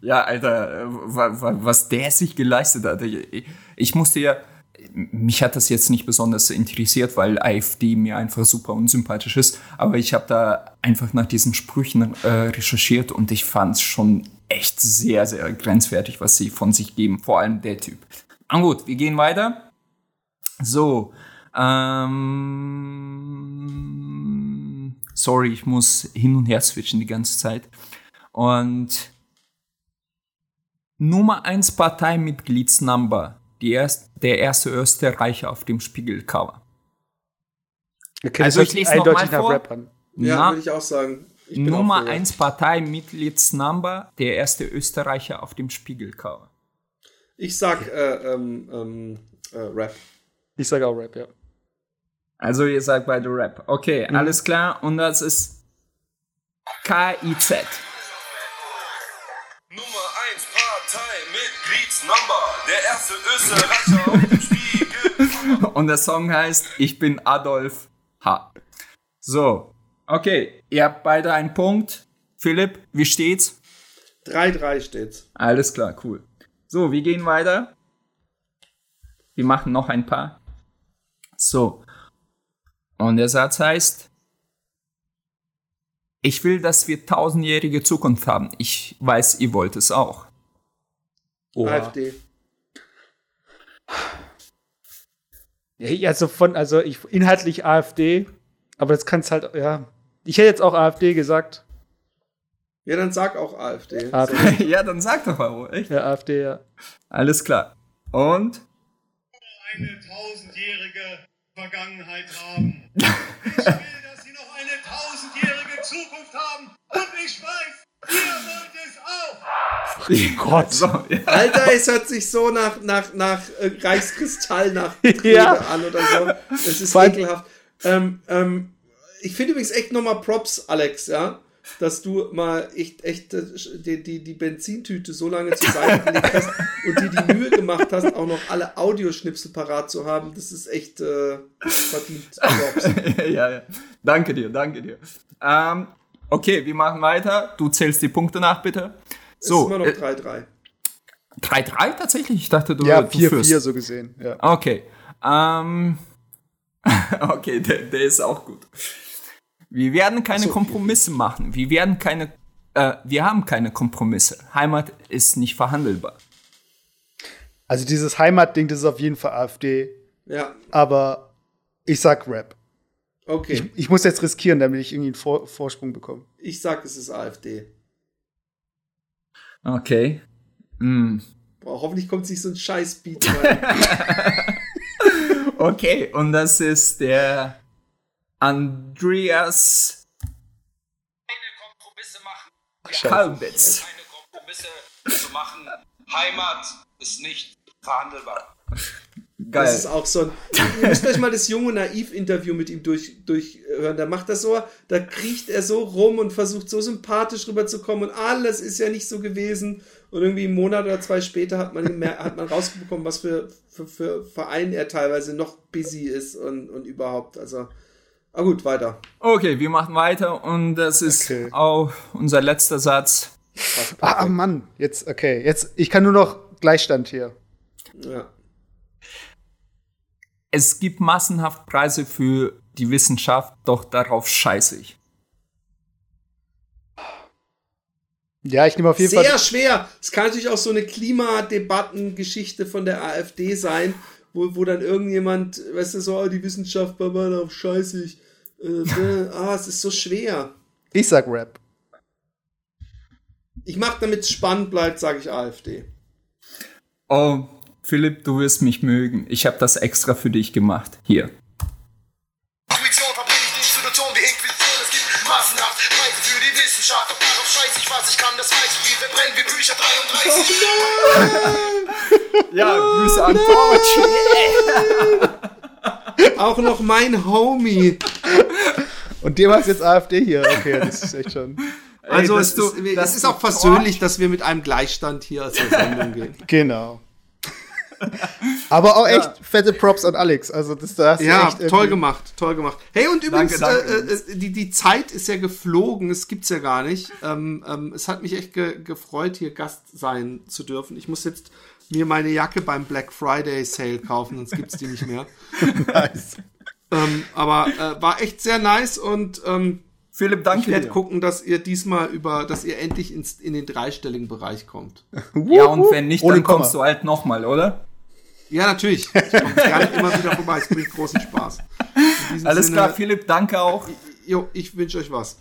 Ja, Alter, äh, wa- wa- was der sich geleistet hat. Ich, ich musste ja, mich hat das jetzt nicht besonders interessiert, weil AfD mir einfach super unsympathisch ist. Aber ich habe da einfach nach diesen Sprüchen äh, recherchiert und ich fand es schon echt sehr, sehr grenzwertig, was sie von sich geben. Vor allem der Typ. Aber gut, wir gehen weiter. So. Ähm, sorry, ich muss hin und her switchen die ganze Zeit. Und Nummer 1 Parteimitgliedsnumber. Die erst, der erste Österreicher auf dem Spiegelcover. Okay, Also ich lese noch eindeutig mal nach vor. Rap an. Ja, würde ich auch sagen. Ich Nummer auch für Rap. 1 Parteimitgliedsnumber, der erste Österreicher auf dem Spiegelcover. Ich sag äh, ähm, ähm, äh, Rap. Ich sage auch Rap, ja. Also ihr sagt beide Rap. Okay, Mhm. alles klar. Und das ist KIZ. Nummer 1 Partei Mitgliedsnummer. Der erste Österreicher auf dem Spiegel. Und der Song heißt Ich bin Adolf H. So, okay. Ihr habt beide einen Punkt. Philipp, wie steht's? 3-3 steht's. Alles klar, cool. So, wir gehen weiter. Wir machen noch ein paar. So. Und der Satz heißt, ich will, dass wir tausendjährige Zukunft haben. Ich weiß, ihr wollt es auch. AfD. Ja, also von, also ich inhaltlich AfD, aber das kann's halt, ja. Ich hätte jetzt auch AfD gesagt. Ja, dann sag auch AfD. AfD. ja, dann sag doch mal, echt? Ja, AfD, ja. Alles klar. Und? eine tausendjährige Vergangenheit haben. Ich will, dass sie noch eine tausendjährige Zukunft haben. Und ich weiß, ihr wollt es auch. Gott. So, ja. Alter, es hört sich so nach, nach, nach äh, Reichskristall, nach <laughs> Rede Ja. an oder so. Es ist ekelhaft. Ähm, ähm, ich finde übrigens echt nochmal Props, Alex, ja, dass du mal echt, echt äh, die, die, die Benzintüte so lange zur Seite gelegt hast <laughs> und dir die Mühe gemacht hast, auch noch alle Audioschnipsel parat zu haben. Das ist echt äh, verdient. <laughs> Ja, ja. Danke dir, danke dir. Ähm, okay, wir machen weiter. Du zählst die Punkte nach, bitte. ist So, immer noch äh, 3-3. 3-3 tatsächlich? Ich dachte, du, Ja, du 4-4 führst. so gesehen. Ja. Okay. Ähm, <laughs> okay, der, der ist auch gut. Wir werden keine Kompromisse machen. Wir werden keine, äh, wir haben keine Kompromisse. Heimat ist nicht verhandelbar. Also dieses Heimatding, das ist auf jeden Fall AfD, Ja, aber ich sag Rap. okay. Ich muss jetzt riskieren, damit ich irgendwie einen Vor Vorsprung bekomme. Ich sag, es ist AfD. Okay. Mm. Boah, hoffentlich kommt sich so ein Scheiß-Beat <laughs> rein. Okay, und das ist der Andreas Keine Kompromisse machen. Kalbitz. Keine Kompromisse zu machen. Heimat ist nicht verhandelbar. Das ist Geil. auch so ein. Ihr müsst euch mal das junge Naiv-Interview mit ihm durch, durchhören. Da macht das so, da kriecht er so rum und versucht so sympathisch rüberzukommen und alles ist ja nicht so gewesen. Und irgendwie einen Monat oder zwei später hat man, hat man rausbekommen, was für, für, für Verein er teilweise noch busy ist und, und überhaupt. Also, ah gut, weiter. Okay, wir machen weiter und das ist Okay. auch unser letzter Satz. Ah, ah, Mann, jetzt, okay, jetzt, ich kann nur noch Gleichstand hier. Ja. Es gibt massenhaft Preise für die Wissenschaft, doch darauf scheiße ich. Ja, ich nehme auf jeden Sehr Fall. schwer. Es kann natürlich auch so eine Klimadebattengeschichte von der AfD sein, wo, wo dann irgendjemand, weißt du, so, oh, die Wissenschaft, Baba, darauf scheiße ich. Äh, äh, ah, es ist so schwer. Ich sag Rap. Ich mach, damit es spannend bleibt, sage ich AfD. Oh, Philipp, du wirst mich mögen. Ich habe das extra für dich gemacht. Hier. Intuition verbringe ich die Institution wie Inquisition. Es gibt massenhaft Preise für die Wissenschaft. Doch darauf scheiß ich, was ich kann, das weiß ich. Wir verbrennen wie Bücher 33. <laughs> Ja, Grüße an Torch. <laughs> Auch noch mein Homie. Und dem hast jetzt AfD hier. Okay, das ist echt schon. Also, dass es, du- ist, dass es ist auch versöhnlich, dass wir mit einem Gleichstand hier aus der Sendung gehen. <laughs> Genau. Aber auch echt fette Props an Alex. Also, das da hast du Ja, echt toll gemacht, toll gemacht. Hey, und übrigens, danke. Äh, äh, die, die Zeit ist ja geflogen, es gibt's ja gar nicht. Ähm, ähm, es hat mich echt ge gefreut, hier Gast sein zu dürfen. Ich muss jetzt mir meine Jacke beim Black Friday Sale kaufen, sonst gibt's die nicht mehr. <laughs> Nice. Ähm, aber äh, war echt sehr nice und ähm, Philipp, ich danke werde dir. gucken, dass ihr diesmal über, dass ihr endlich ins, in den dreistelligen Bereich kommt. <laughs> Ja, und wenn nicht, Ohne dann Komma. kommst du halt nochmal, oder? Ja, natürlich. Ich komme gerne immer wieder vorbei. Es bringt großen Spaß. Alles Sinne, klar, Philipp, danke auch. Jo, ich wünsche euch was.